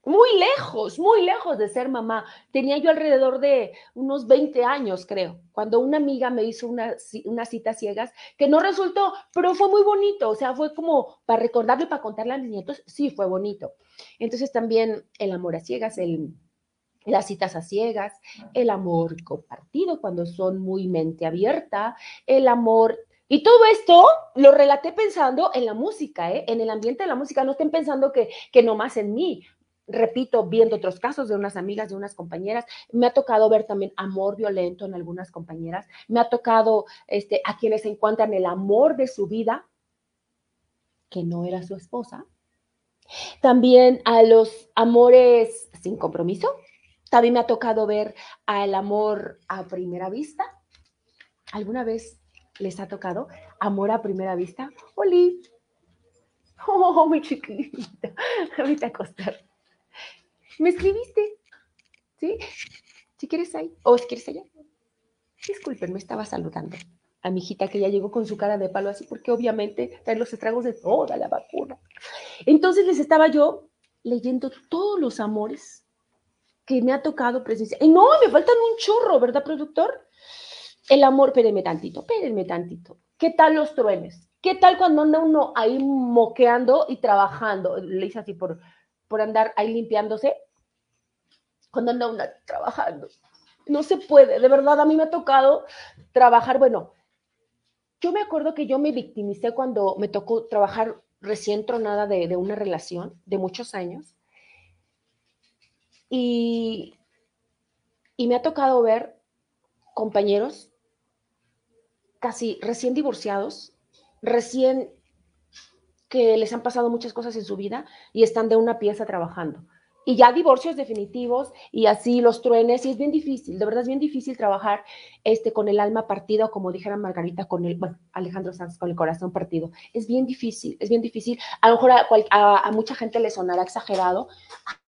muy lejos, muy lejos de ser mamá. Tenía yo alrededor de unos 20 años, creo, cuando una amiga me hizo una, una cita ciegas que no resultó, pero fue muy bonito. O sea, fue como para recordarle, para contarle a mis nietos, sí, fue bonito. Entonces también el amor a ciegas, las citas a ciegas, el amor compartido cuando son muy mente abierta, el amor y todo esto lo relaté pensando en la música, ¿eh? en el ambiente de la música. No estén pensando que, que nomás en mí repito, viendo otros casos de unas amigas, de unas compañeras, me ha tocado ver también amor violento en algunas compañeras, me ha tocado este, a quienes encuentran el amor de su vida, que no era su esposa, también a los amores sin compromiso, también me ha tocado ver al amor a primera vista. ¿Alguna vez les ha tocado amor a primera vista? Oli, [LAUGHS] oh, mi chiquita, ahorita [LAUGHS] acostar. Me escribiste, ¿sí? Si quieres ahí, o si quieres allá. Disculpen, me estaba saludando a mi hijita que ya llegó con su cara de palo así, porque obviamente trae los estragos de toda la vacuna. Entonces les estaba yo leyendo todos los amores que me ha tocado presenciar. Y no, me faltan un chorro, ¿verdad, productor? El amor, espérenme tantito, espérenme tantito. ¿Qué tal los truenes? ¿Qué tal cuando anda uno ahí moqueando y trabajando? Le hice así por, por andar ahí limpiándose cuando anda una trabajando. No se puede, de verdad, a mí me ha tocado trabajar, bueno, yo me acuerdo que yo me victimicé cuando me tocó trabajar recién tronada de, de una relación de muchos años. Y, y me ha tocado ver compañeros casi recién divorciados, recién que les han pasado muchas cosas en su vida y están de una pieza trabajando y ya divorcios definitivos y así los truenes, y es bien difícil, de verdad es bien difícil trabajar este, con el alma partida, o como dijera Margarita, con el, Alejandro Sanz, con el corazón partido. Es bien difícil, es bien difícil. A lo mejor a, mucha gente le sonará exagerado.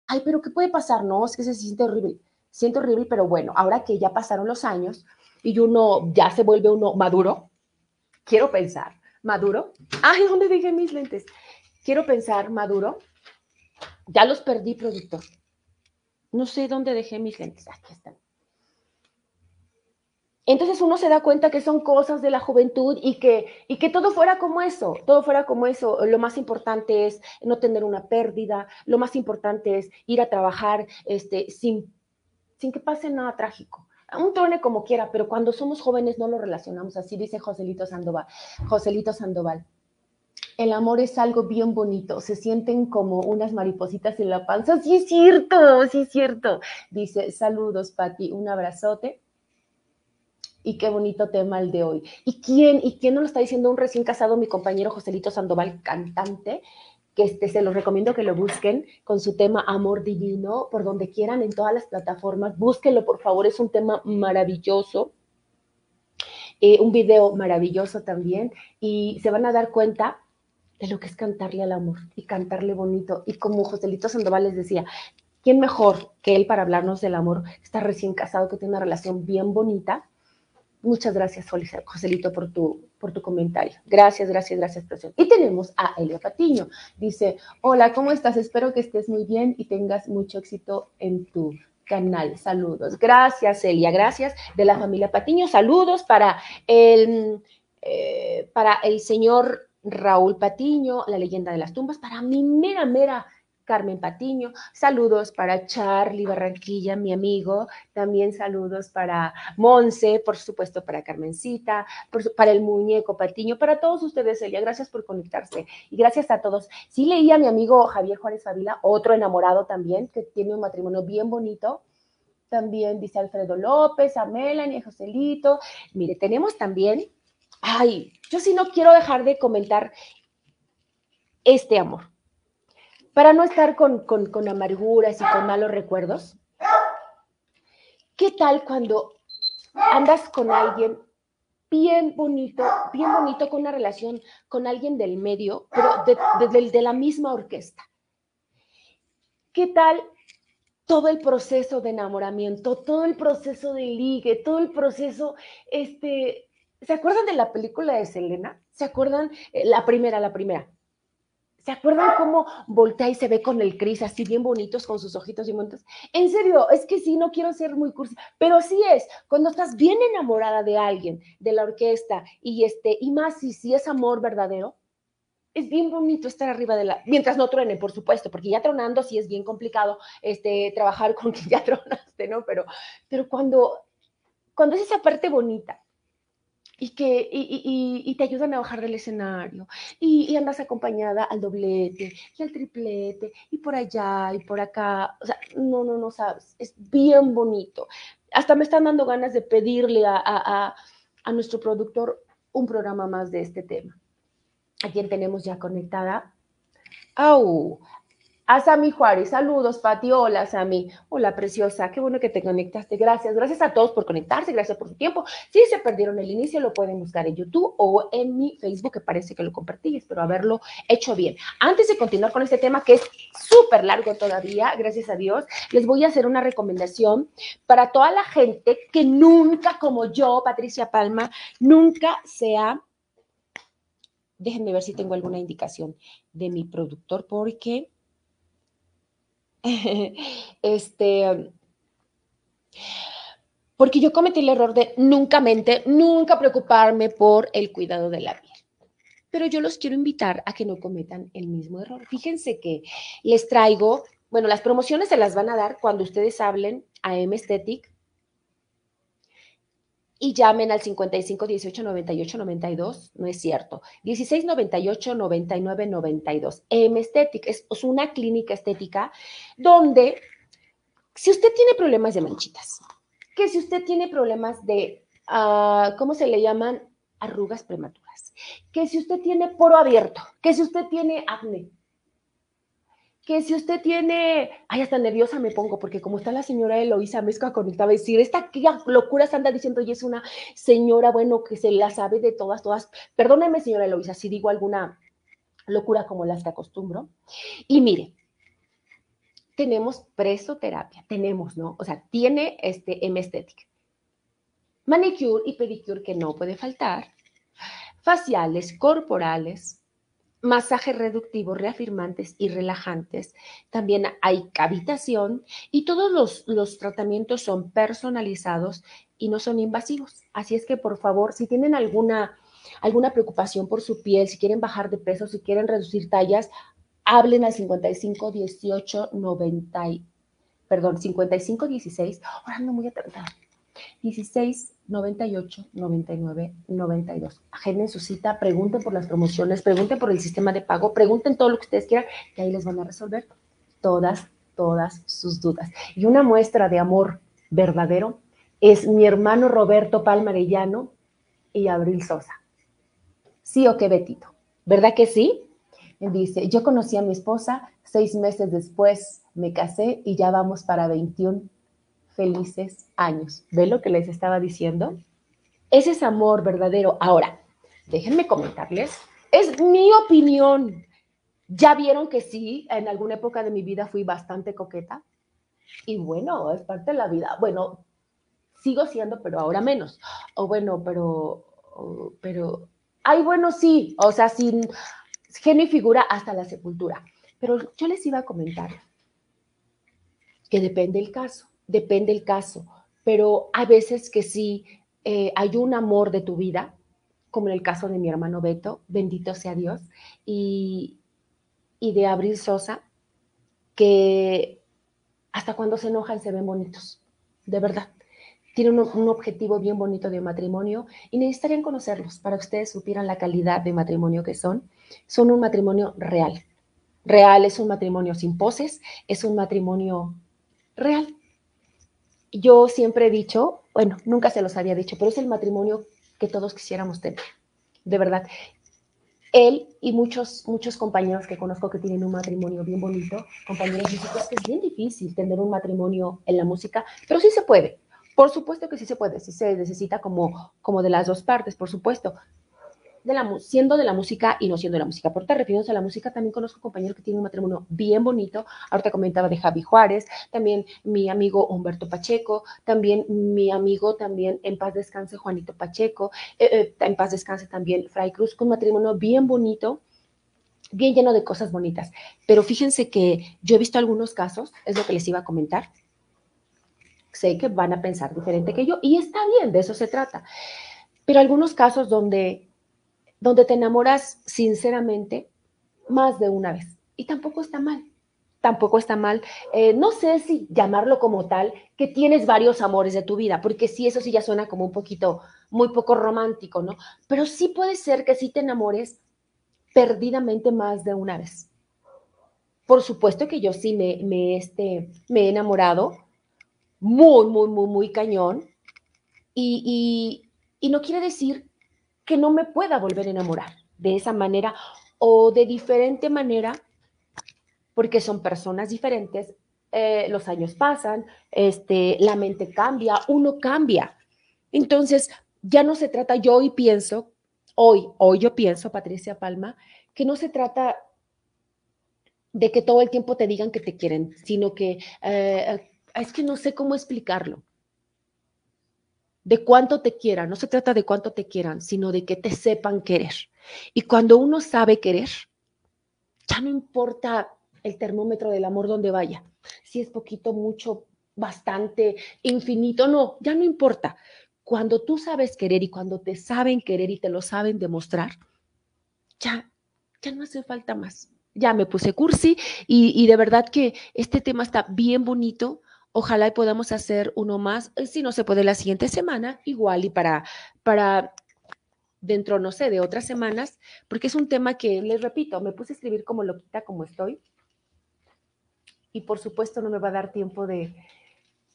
Ay, pero ¿qué puede pasar? No, es que se siente horrible. Siente horrible, pero bueno, ahora que ya pasaron los años y uno ya se vuelve uno maduro, quiero pensar, maduro. Ay, ¿dónde dejé mis lentes? Quiero pensar maduro ya los perdí, productor. No sé dónde dejé mis lentes. Aquí están. Entonces uno se da cuenta que son cosas de la juventud y que, y que todo fuera como eso, todo fuera como eso. Lo más importante es no tener una pérdida, lo más importante es ir a trabajar este, sin, sin que pase nada trágico. Un trone como quiera, pero cuando somos jóvenes no lo relacionamos así, dice Joselito Sandoval. Joselito Sandoval el amor es algo bien bonito, se sienten como unas maripositas en la panza. Sí es cierto, sí es cierto. Dice, saludos, Pati, un abrazote. Y qué bonito tema el de hoy. ¿Y quién, y quién nos lo está diciendo un recién casado, mi compañero Joselito Sandoval, cantante? Que este, se los recomiendo que lo busquen con su tema Amor Divino, por donde quieran, en todas las plataformas. Búsquenlo, por favor, es un tema maravilloso. Eh, un video maravilloso también. Y se van a dar cuenta de lo que es cantarle al amor y cantarle bonito. Y como Joselito Sandoval les decía, ¿quién mejor que él para hablarnos del amor? Está recién casado, que tiene una relación bien bonita. Muchas gracias, Joselito, por tu, por tu comentario. Gracias, gracias, gracias, presión. Y tenemos a Elia Patiño. Dice, hola, ¿cómo estás? Espero que estés muy bien y tengas mucho éxito en tu canal. Saludos. Gracias, Elia. Gracias de la familia Patiño. Saludos para el, eh, para el señor Raúl Patiño, La leyenda de las tumbas, para mi mera, mera Carmen Patiño, saludos para Charlie Barranquilla, mi amigo, también saludos para Monse, por supuesto para Carmencita, para el muñeco Patiño, para todos ustedes, Elia, gracias por conectarse. Y gracias a todos. Sí leí a mi amigo Javier Juárez Favila, otro enamorado también, que tiene un matrimonio bien bonito, también dice Alfredo López, a Melanie, a Joselito. Mire, tenemos también, ay, yo sí no quiero dejar de comentar este amor. Para no estar con, con amarguras y con malos recuerdos, ¿qué tal cuando andas con alguien bien bonito, bien bonito con una relación con alguien del medio, pero de, de, la misma orquesta. ¿Qué tal todo el proceso de enamoramiento, todo el proceso de ligue, todo el proceso, este, ¿se acuerdan de la película de Selena? ¿Se acuerdan? Eh, la primera, la primera. ¿Se acuerdan cómo voltea y se ve con el Cris así bien bonitos con sus ojitos y montos? En serio, es que sí, no quiero ser muy cursi, pero sí es, cuando estás bien enamorada de alguien, de la orquesta, y este, y más si, si es amor verdadero, es bien bonito estar arriba de la, mientras no truene, por supuesto, porque ya tronando sí es bien complicado este, trabajar con quien ya [LAUGHS] tronaste, ¿no? Pero, pero cuando, cuando es esa parte bonita, y que y, te ayudan a bajar del escenario y, andas acompañada al doblete y al triplete y por allá y por acá. O sea, no, no, no sabes, es bien bonito. Hasta me están dando ganas de pedirle a, a nuestro productor un programa más de este tema. ¿A quién tenemos ya conectada? ¡Au! A Sami Juárez, saludos, Pati. Hola, Sami. Hola, preciosa. Qué bueno que te conectaste. Gracias. Gracias a todos por conectarse. Gracias por su tiempo. Si se perdieron el inicio, lo pueden buscar en YouTube o en mi Facebook, que parece que lo compartí. Espero haberlo hecho bien. Antes de continuar con este tema, que es súper largo todavía, gracias a Dios, les voy a hacer una recomendación para toda la gente que nunca, como yo, Patricia Palma, nunca se ha déjenme ver si tengo alguna indicación de mi productor, porque [LAUGHS] este, porque yo cometí el error de nunca mente, nunca preocuparme por el cuidado de la piel. Pero yo los quiero invitar a que no cometan el mismo error. Fíjense que les traigo, bueno, las promociones se las van a dar cuando ustedes hablen a M Aesthetic y llamen al 55 18 98 92, no es cierto, 16 98 99 92. M Esthetic es, una clínica estética donde si usted tiene problemas de manchitas, que si usted tiene problemas de, uh, ¿cómo se le llaman? Arrugas prematuras, que si usted tiene poro abierto, que si usted tiene acné, que si usted tiene, ay, hasta nerviosa me pongo, porque como está la señora Eloisa Mezcua conectada decir, esta locura se anda diciendo y es una señora, bueno, que se la sabe de todas, todas. Perdóneme, señora Eloisa, si digo alguna locura como las que acostumbro. Y mire, tenemos presoterapia, tenemos, ¿no? O sea, tiene este M estética. Manicure y pedicure que no puede faltar. Faciales, corporales, masajes reductivos, reafirmantes y relajantes. También hay cavitación y todos los, los, tratamientos son personalizados y no son invasivos. Así es que, por favor, si tienen alguna, alguna preocupación por su piel, si quieren bajar de peso, si quieren reducir tallas, hablen al 55 18 90, perdón, 55 16, ahora no muy atrasada, 16 98 99 92. Agenden su cita, pregunten por las promociones, pregunten por el sistema de pago, pregunten todo lo que ustedes quieran y ahí les van a resolver todas, todas sus dudas. Y una muestra de amor verdadero es mi hermano Roberto Palmarellano y Abril Sosa. ¿Sí o qué, Betito? ¿Verdad que sí? Dice, yo conocí a mi esposa, seis meses después me casé y ya vamos para 21 felices años. ¿Ve lo que les estaba diciendo? Ese es amor verdadero. Ahora, déjenme comentarles, es mi opinión. Ya vieron que sí, en alguna época de mi vida fui bastante coqueta. Y bueno, es parte de la vida. Bueno, sigo siendo, pero ahora menos. O bueno, pero, pero, ay, bueno, sí, o sea, sin genio y figura hasta la sepultura. Pero yo les iba a comentar que depende el caso depende el caso, pero hay veces que sí eh, hay un amor de tu vida, como en el caso de mi hermano Beto, bendito sea Dios, y, y de Abril Sosa, que hasta cuando se enojan se ven bonitos, de verdad. Tienen un, un, objetivo bien bonito de matrimonio y necesitarían conocerlos para que ustedes supieran la calidad de matrimonio que son. Son un matrimonio real. Real es un matrimonio sin poses, es un matrimonio real. Yo siempre he dicho, bueno, nunca se los había dicho, pero es el matrimonio que todos quisiéramos tener, de verdad. Él y muchos, muchos compañeros que conozco que tienen un matrimonio bien bonito, compañeros músicos, es bien difícil tener un matrimonio en la música, pero sí se puede. Por supuesto que sí se puede, sí se necesita como, como de las dos partes, por supuesto, de la, siendo de la música y no siendo de la música. Por estar refiriéndose a la música, también conozco compañeros que tienen un matrimonio bien bonito. Ahorita comentaba de Javi Juárez, también mi amigo Humberto Pacheco, también mi amigo, también en paz descanse Juanito Pacheco, eh, eh, en paz descanse también Fray Cruz, con un matrimonio bien bonito bien lleno de cosas bonitas. Pero fíjense que yo he visto algunos casos, es lo que les iba a comentar. Sé que van a pensar diferente que yo y está bien, de eso se trata. Pero algunos casos donde donde te enamoras sinceramente más de una vez. Y tampoco está mal, tampoco está mal. Eh, no sé si llamarlo como tal, que tienes varios amores de tu vida, porque sí, eso sí ya suena como un poquito, muy poco romántico, ¿no? Pero sí puede ser que sí te enamores perdidamente más de una vez. Por supuesto que yo sí me, me, este, me he enamorado muy, muy, muy, muy cañón. Y, y, y no quiere decir que no me pueda volver a enamorar de esa manera o de diferente manera, porque son personas diferentes, eh, los años pasan, este, la mente cambia, uno cambia. Entonces, ya no se trata, yo hoy pienso, hoy, hoy yo pienso, Patricia Palma, que no se trata de que todo el tiempo te digan que te quieren, sino que eh, es que no sé cómo explicarlo de cuánto te quieran, no se trata de cuánto te quieran, sino de que te sepan querer. Y cuando uno sabe querer, ya no importa el termómetro del amor donde vaya, si es poquito, mucho, bastante, infinito, no, ya no importa. Cuando tú sabes querer y cuando te saben querer y te lo saben demostrar, ya, ya no hace falta más. Ya me puse cursi y, y de verdad que este tema está bien bonito Ojalá podamos hacer uno más, eh, si no se puede la siguiente semana, igual y para, para dentro, no sé, de otras semanas, porque es un tema que, les repito, me puse a escribir como loquita, como estoy. Y por supuesto no me va a dar tiempo de,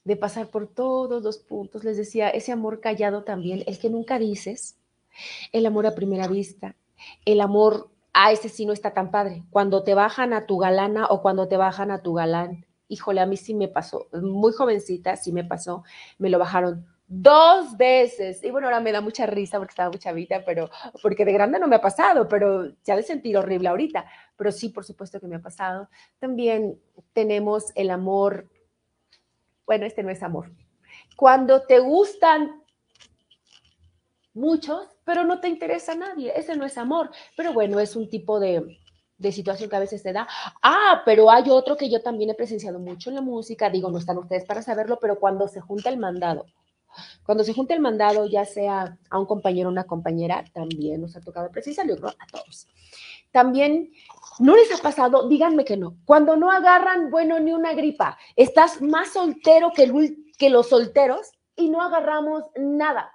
de pasar por todos los puntos. Les decía, ese amor callado también, el que nunca dices, el amor a primera vista, el amor, a ese sí no está tan padre, cuando te bajan a tu galana o cuando te bajan a tu galán, híjole, a mí sí me pasó, muy jovencita, sí me pasó, me lo bajaron dos veces. Y bueno, ahora me da mucha risa porque estaba muy chavita, pero porque de grande no me ha pasado, pero ya de sentir horrible ahorita. Pero sí, por supuesto que me ha pasado. También tenemos el amor. Bueno, este no es amor. Cuando te gustan muchos, pero no te interesa nadie. Ese no es amor. Pero bueno, es un tipo de, de situación que a veces se da. Ah, pero hay otro que yo también he presenciado mucho en la música, digo, no están ustedes para saberlo, pero cuando se junta el mandado, cuando se junta el mandado, ya sea a un compañero o una compañera, también nos ha tocado creo a todos. También, ¿no les ha pasado? Díganme que no. Cuando no agarran, bueno, ni una gripa, estás más soltero que, que los solteros y no agarramos nada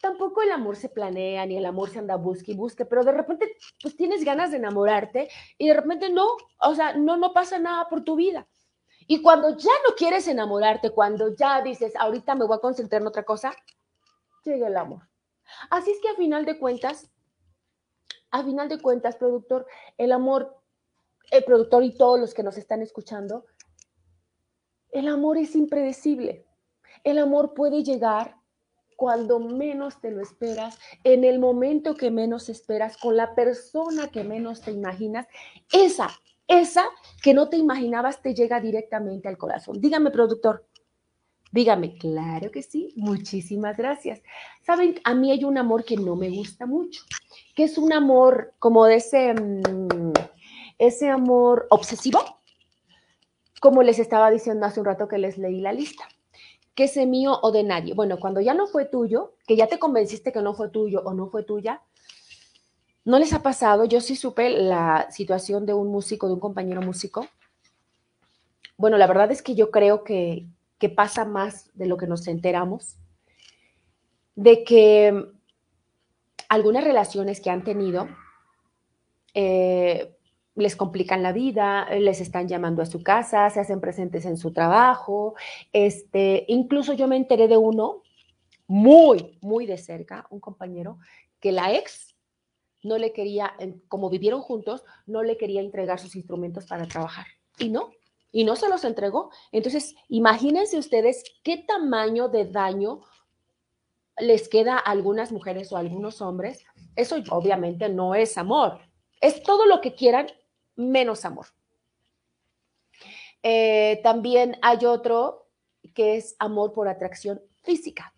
tampoco el amor se planea, ni el amor se anda busque y busque, pero de repente pues tienes ganas de enamorarte y de repente no, o sea, no, no pasa nada por tu vida. Y cuando ya no quieres enamorarte, cuando ya dices, ahorita me voy a concentrar en otra cosa, llega el amor. Así es que a final de cuentas, a final de cuentas, productor, el amor, el productor y todos los que nos están escuchando, el amor es impredecible. El amor puede llegar cuando menos te lo esperas, en el momento que menos esperas, con la persona que menos te imaginas, esa, esa que no te imaginabas te llega directamente al corazón. Dígame, productor. Dígame, claro que sí, muchísimas gracias. Saben, a mí hay un amor que no me gusta mucho, que es un amor como de ese, mm, ese amor obsesivo, como les estaba diciendo hace un rato que les leí la lista que es mío o de nadie. Bueno, cuando ya no fue tuyo, que ya te convenciste que no fue tuyo o no fue tuya, ¿no les ha pasado? Yo sí supe la situación de un músico, de un compañero músico, bueno, la verdad es que yo creo que, que pasa más de lo que nos enteramos, de que algunas relaciones que han tenido eh, les complican la vida, les están llamando a su casa, se hacen presentes en su trabajo. Este, incluso yo me enteré de uno muy, muy de cerca, un compañero, que la ex no le quería, como vivieron juntos, no le quería entregar sus instrumentos para trabajar. Y no, y no se los entregó. Entonces, imagínense ustedes qué tamaño de daño les queda a algunas mujeres o a algunos hombres. Eso obviamente no es amor. Es todo lo que quieran menos amor. Eh, también hay otro que es amor por atracción física.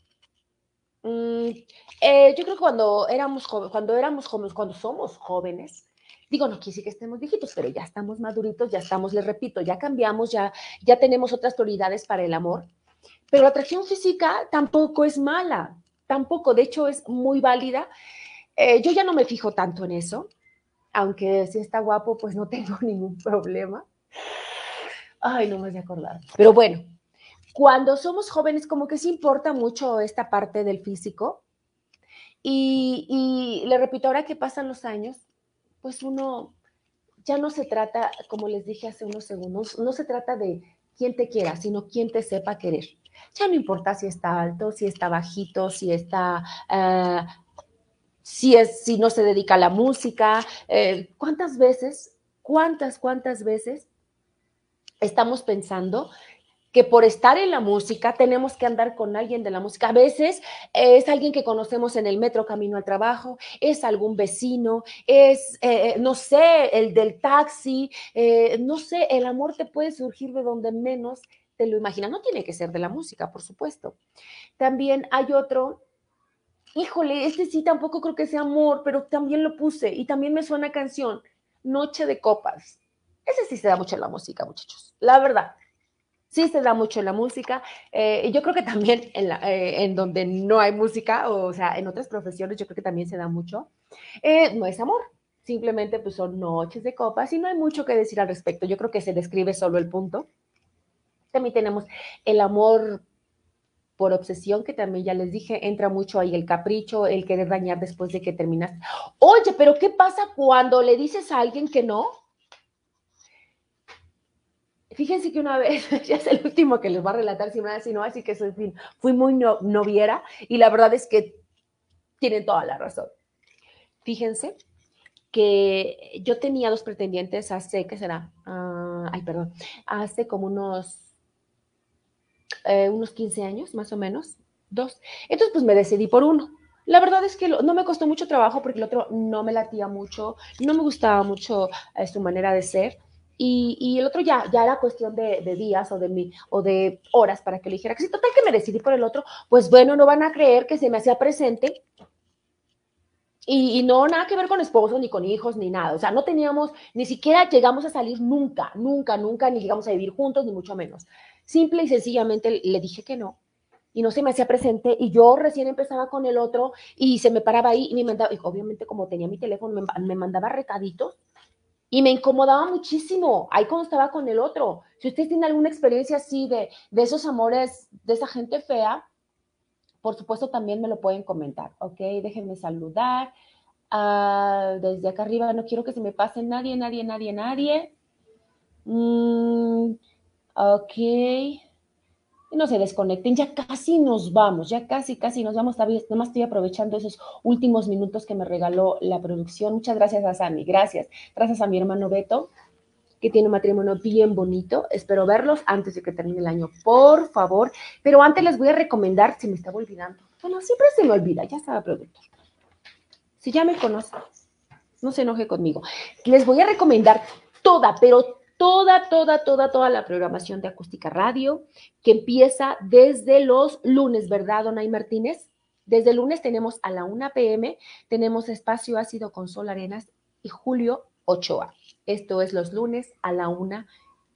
Mm, eh, yo creo que cuando éramos jóvenes, cuando éramos cuando somos jóvenes, digo, no quiere decir que estemos viejitos, pero ya estamos maduritos, ya estamos, les repito, ya cambiamos, ya, ya tenemos otras prioridades para el amor. Pero la atracción física tampoco es mala, tampoco, de hecho es muy válida. Eh, yo ya no me fijo tanto en eso, aunque si está guapo, pues no [LAUGHS] tengo ningún problema. Ay, no me voy a acordar. Pero bueno, cuando somos jóvenes, como que sí importa mucho esta parte del físico. Y, y le repito, ahora que pasan los años, pues uno ya no se trata, como les dije hace unos segundos, no se trata de quién te quiera, sino quién te sepa querer. Ya no importa si está alto, si está bajito, si está, uh, si, es, si no se dedica a la música. Eh, ¿Cuántas veces, cuántas, cuántas veces estamos pensando que por estar en la música tenemos que andar con alguien de la música. A veces es alguien que conocemos en el metro camino al trabajo, es algún vecino, es, eh, eh, no sé, el del taxi, eh, no sé, el amor te puede surgir de donde menos te lo imaginas. No tiene que ser de la música, por supuesto. También hay otro, híjole, este sí tampoco creo que sea amor, pero también lo puse y también me suena canción, Noche de Copas. Ese sí se da mucho en la música, muchachos, la verdad sí se da mucho en la música. Eh, yo creo que también eh, en, donde no hay música, o sea, en otras profesiones, yo creo que también se da mucho. Eh, no es amor, simplemente pues son noches de copas y no hay mucho que decir al respecto. Yo creo que se describe solo el punto. También tenemos el amor por obsesión, que también ya les dije, entra mucho ahí el capricho, el querer dañar después de que terminas. Oye, pero ¿qué pasa cuando le dices a alguien que no? Fíjense que una vez, [LAUGHS] ya es el último que les va a relatar, si, si no, así que soy, fui muy noviera y la verdad es que tienen toda la razón. Fíjense que yo tenía dos pretendientes hace, ¿qué será? Uh, ay, perdón, hace como unos, eh, unos 15 años, más o menos, dos. Entonces, pues me decidí por uno. La verdad es que no me costó mucho trabajo porque el otro no me latía mucho, no me gustaba mucho eh, su manera de ser. Y, el otro ya, ya era cuestión de, días o de, mi, o de horas para que le dijera que si total que me decidí por el otro, pues bueno, no van a creer que se me hacía presente. Y, no nada que ver con esposos, ni con hijos, ni nada. O sea, no teníamos, ni siquiera llegamos a salir nunca, nunca, nunca, ni llegamos a vivir juntos, ni mucho menos. Simple y sencillamente le dije que no. Y no se me hacía presente. Y yo recién empezaba con el otro y se me paraba ahí y me mandaba, y obviamente como tenía mi teléfono, me, me mandaba recaditos y me incomodaba muchísimo ahí cuando estaba con el otro. Si usted tiene alguna experiencia así de, de esos amores, de esa gente fea, por supuesto también me lo pueden comentar, ¿ok? Déjenme saludar. Uh, desde acá arriba no quiero que se me pase nadie, nadie, nadie, nadie. Mm, ok no se desconecten, ya casi nos vamos, ya casi, casi nos vamos, nomás estoy aprovechando esos últimos minutos que me regaló la producción. Muchas gracias a Sami, gracias. Gracias a mi hermano Beto, que tiene un matrimonio bien bonito. Espero verlos antes de que termine el año, por favor. Pero antes les voy a recomendar, se me estaba olvidando. Bueno, siempre se me olvida, ya estaba productor. Si ya me conocen, no se enoje conmigo. Les voy a recomendar toda, pero toda, toda, toda, toda la programación de Acústica Radio, que empieza desde los lunes, ¿verdad, Donay Martínez? Desde el lunes tenemos a la 1 pm, tenemos espacio ácido con Sol Arenas y Julio Ochoa. Esto es los lunes a la 1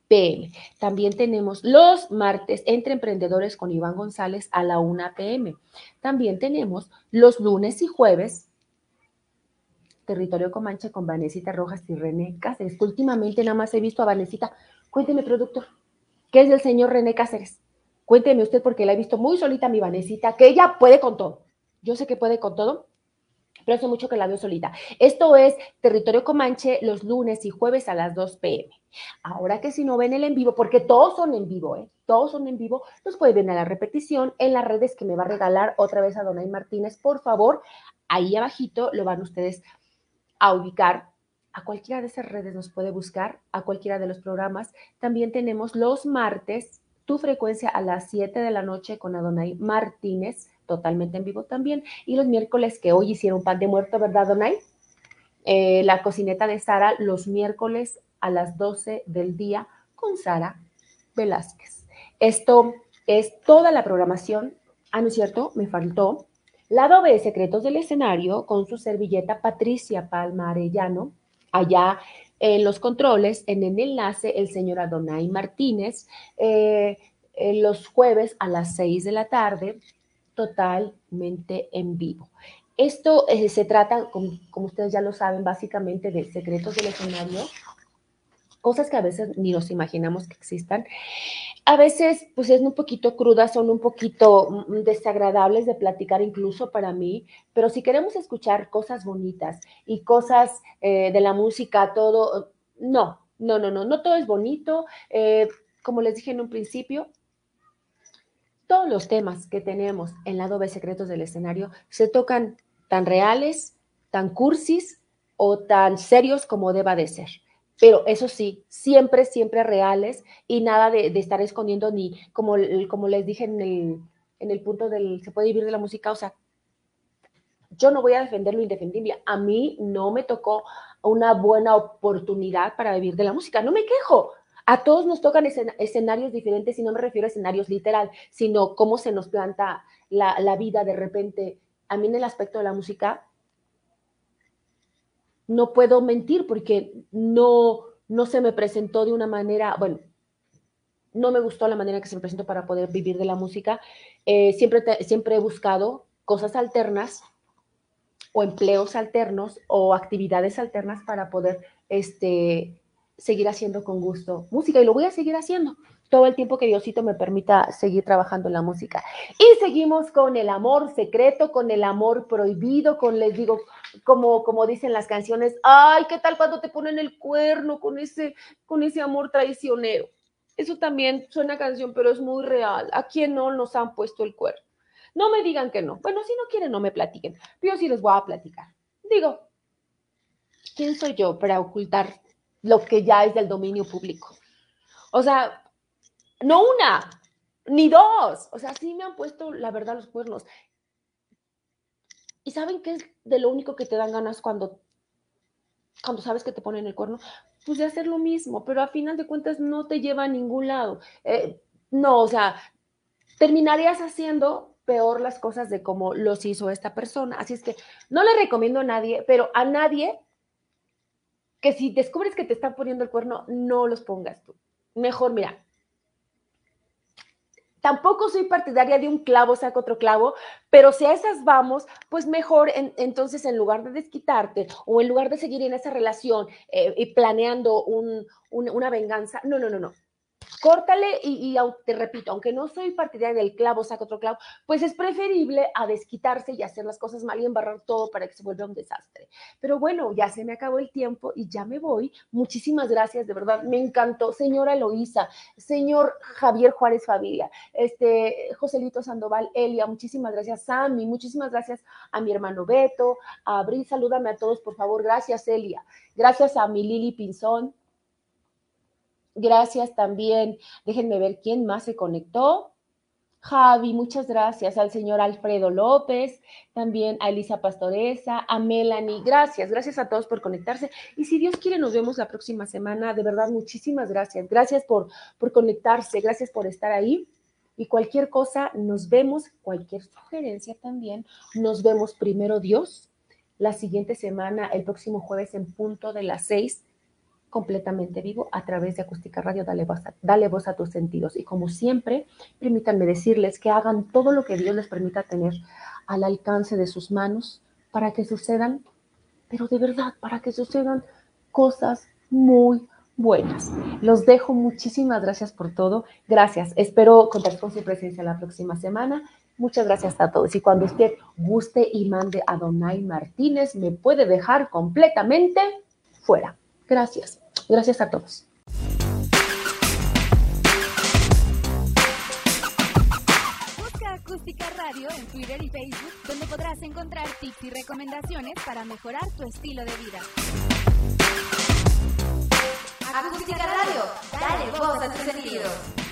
pm. También tenemos los martes entre emprendedores con Iván González a la 1 pm. También tenemos los lunes y jueves Territorio Comanche con Vanesita Rojas y René Cáceres. Últimamente nada más he visto a Vanesita. Cuénteme, productor. que es del señor René Cáceres. Cuénteme usted porque la he visto muy solita mi Vanesita, que ella puede con todo. Yo sé que puede con todo, pero hace mucho que la veo solita. Esto es Territorio Comanche los lunes y jueves a las 2 pm. Ahora que si no ven el en vivo, porque todos son en vivo, ¿eh? todos son en vivo, los pueden ver a la repetición en las redes que me va a regalar otra vez a Donay Martínez. Por favor, ahí abajito lo van ustedes a ubicar. A cualquiera de esas redes nos puede buscar, a cualquiera de los programas. También tenemos los martes tu frecuencia a las 7 de la noche con Adonai Martínez, totalmente en vivo también. Y los miércoles que hoy hicieron pan de muerto, ¿verdad, Adonai? Eh, la cocineta de Sara los miércoles a las 12 del día con Sara Velázquez. Esto es toda la programación. Ah, ¿no es cierto? Me faltó. Lado B, Secretos del Escenario, con su servilleta Patricia Palma Arellano, allá en los controles, en el enlace, el señor Adonai Martínez, eh, los jueves a las 6 de la tarde, totalmente en vivo. Esto eh, se trata, como, ustedes ya lo saben, básicamente de secretos del escenario, cosas que a veces ni nos imaginamos que existan. A veces, pues es un poquito crudas, son un poquito mm, desagradables de platicar incluso para mí, pero si queremos escuchar cosas bonitas y cosas eh, de la música, todo, no, no, no, no, no todo es bonito. Eh, como les dije en un principio, todos los temas que tenemos en la Adobe Secretos del Escenario se tocan tan reales, tan cursis o tan serios como deba de ser pero eso sí, siempre, siempre reales y nada de, estar escondiendo ni, como, les dije en el, en el punto del se puede vivir de la música, o sea, yo no voy a defender lo indefendible. A mí no me tocó una buena oportunidad para vivir de la música, no me quejo. A todos nos tocan escenarios diferentes y no me refiero a escenarios literal, sino cómo se nos planta la, vida de repente. A mí en el aspecto de la música, no puedo mentir porque no, no se me presentó de una manera, bueno, no me gustó la manera que se me presentó para poder vivir de la música. Eh, siempre, siempre he buscado cosas alternas o empleos alternos o actividades alternas para poder este, seguir haciendo con gusto música y lo voy a seguir haciendo todo el tiempo que Diosito me permita seguir trabajando en la música. Y seguimos con el amor secreto, con el amor prohibido, con, les digo, como, como dicen las canciones, ay, ¿qué tal cuando te ponen el cuerno con ese, con ese amor traicionero? Eso también suena canción, pero es muy real. ¿A quién no nos han puesto el cuerno? No me digan que no. Bueno, si no quieren, no me platiquen. Yo sí les voy a platicar. Digo, ¿quién soy yo para ocultar lo que ya es del dominio público? O sea, no una, ni dos. O sea, sí me han puesto, la verdad, los cuernos. ¿Y saben qué es de lo único que te dan ganas cuando, cuando sabes que te ponen el cuerno? Pues de hacer lo mismo, pero a final de cuentas no te lleva a ningún lado. Eh, no, o sea, terminarías haciendo peor las cosas de cómo los hizo esta persona. Así es que no le recomiendo a nadie, pero a nadie que si descubres que te están poniendo el cuerno, no los pongas tú. Mejor, mira, Tampoco soy partidaria de un clavo saca otro clavo, pero si a esas vamos, pues mejor entonces en lugar de desquitarte o en lugar de seguir en esa relación eh, y planeando una venganza, no, no, no, no córtale y, te repito, aunque no soy partidaria del clavo saca otro clavo, pues es preferible a desquitarse y hacer las cosas mal y embarrar todo para que se vuelva un desastre. Pero bueno, ya se me acabó el tiempo y ya me voy. Muchísimas gracias, de verdad, me encantó. Señora Eloísa, señor Javier Juárez Familia, este, Joselito Sandoval, Elia, muchísimas gracias, Sammy, muchísimas gracias a mi hermano Beto, a Abril, salúdame a todos, por favor, gracias, Elia. Gracias a mi Lili Pinzón, Gracias también. Déjenme ver quién más se conectó. Javi, muchas gracias. Al señor Alfredo López, también a Elisa Pastoresa, a Melanie. Gracias, gracias a todos por conectarse. Y si Dios quiere, nos vemos la próxima semana. De verdad, muchísimas gracias. Gracias por, por conectarse, gracias por estar ahí. Y cualquier cosa, nos vemos, cualquier sugerencia también, nos vemos primero Dios la siguiente semana, el próximo jueves en punto de las seis completamente vivo a través de Acústica Radio. Dale voz, a, dale voz a tus sentidos. Y como siempre, permítanme decirles que hagan todo lo que Dios les permita tener al alcance de sus manos para que sucedan, pero de verdad, para que sucedan cosas muy, buenas. Los dejo. Muchísimas gracias por todo. Gracias. Espero contar con su presencia la próxima semana. Muchas gracias a todos. Y cuando usted guste y mande a Donay Martínez, me puede dejar completamente fuera. Gracias. Gracias a todos. Busca Acústica Radio en Twitter y Facebook, donde podrás encontrar tips y recomendaciones para mejorar tu estilo de vida. Acústica Radio, dale voz a tus sentidos.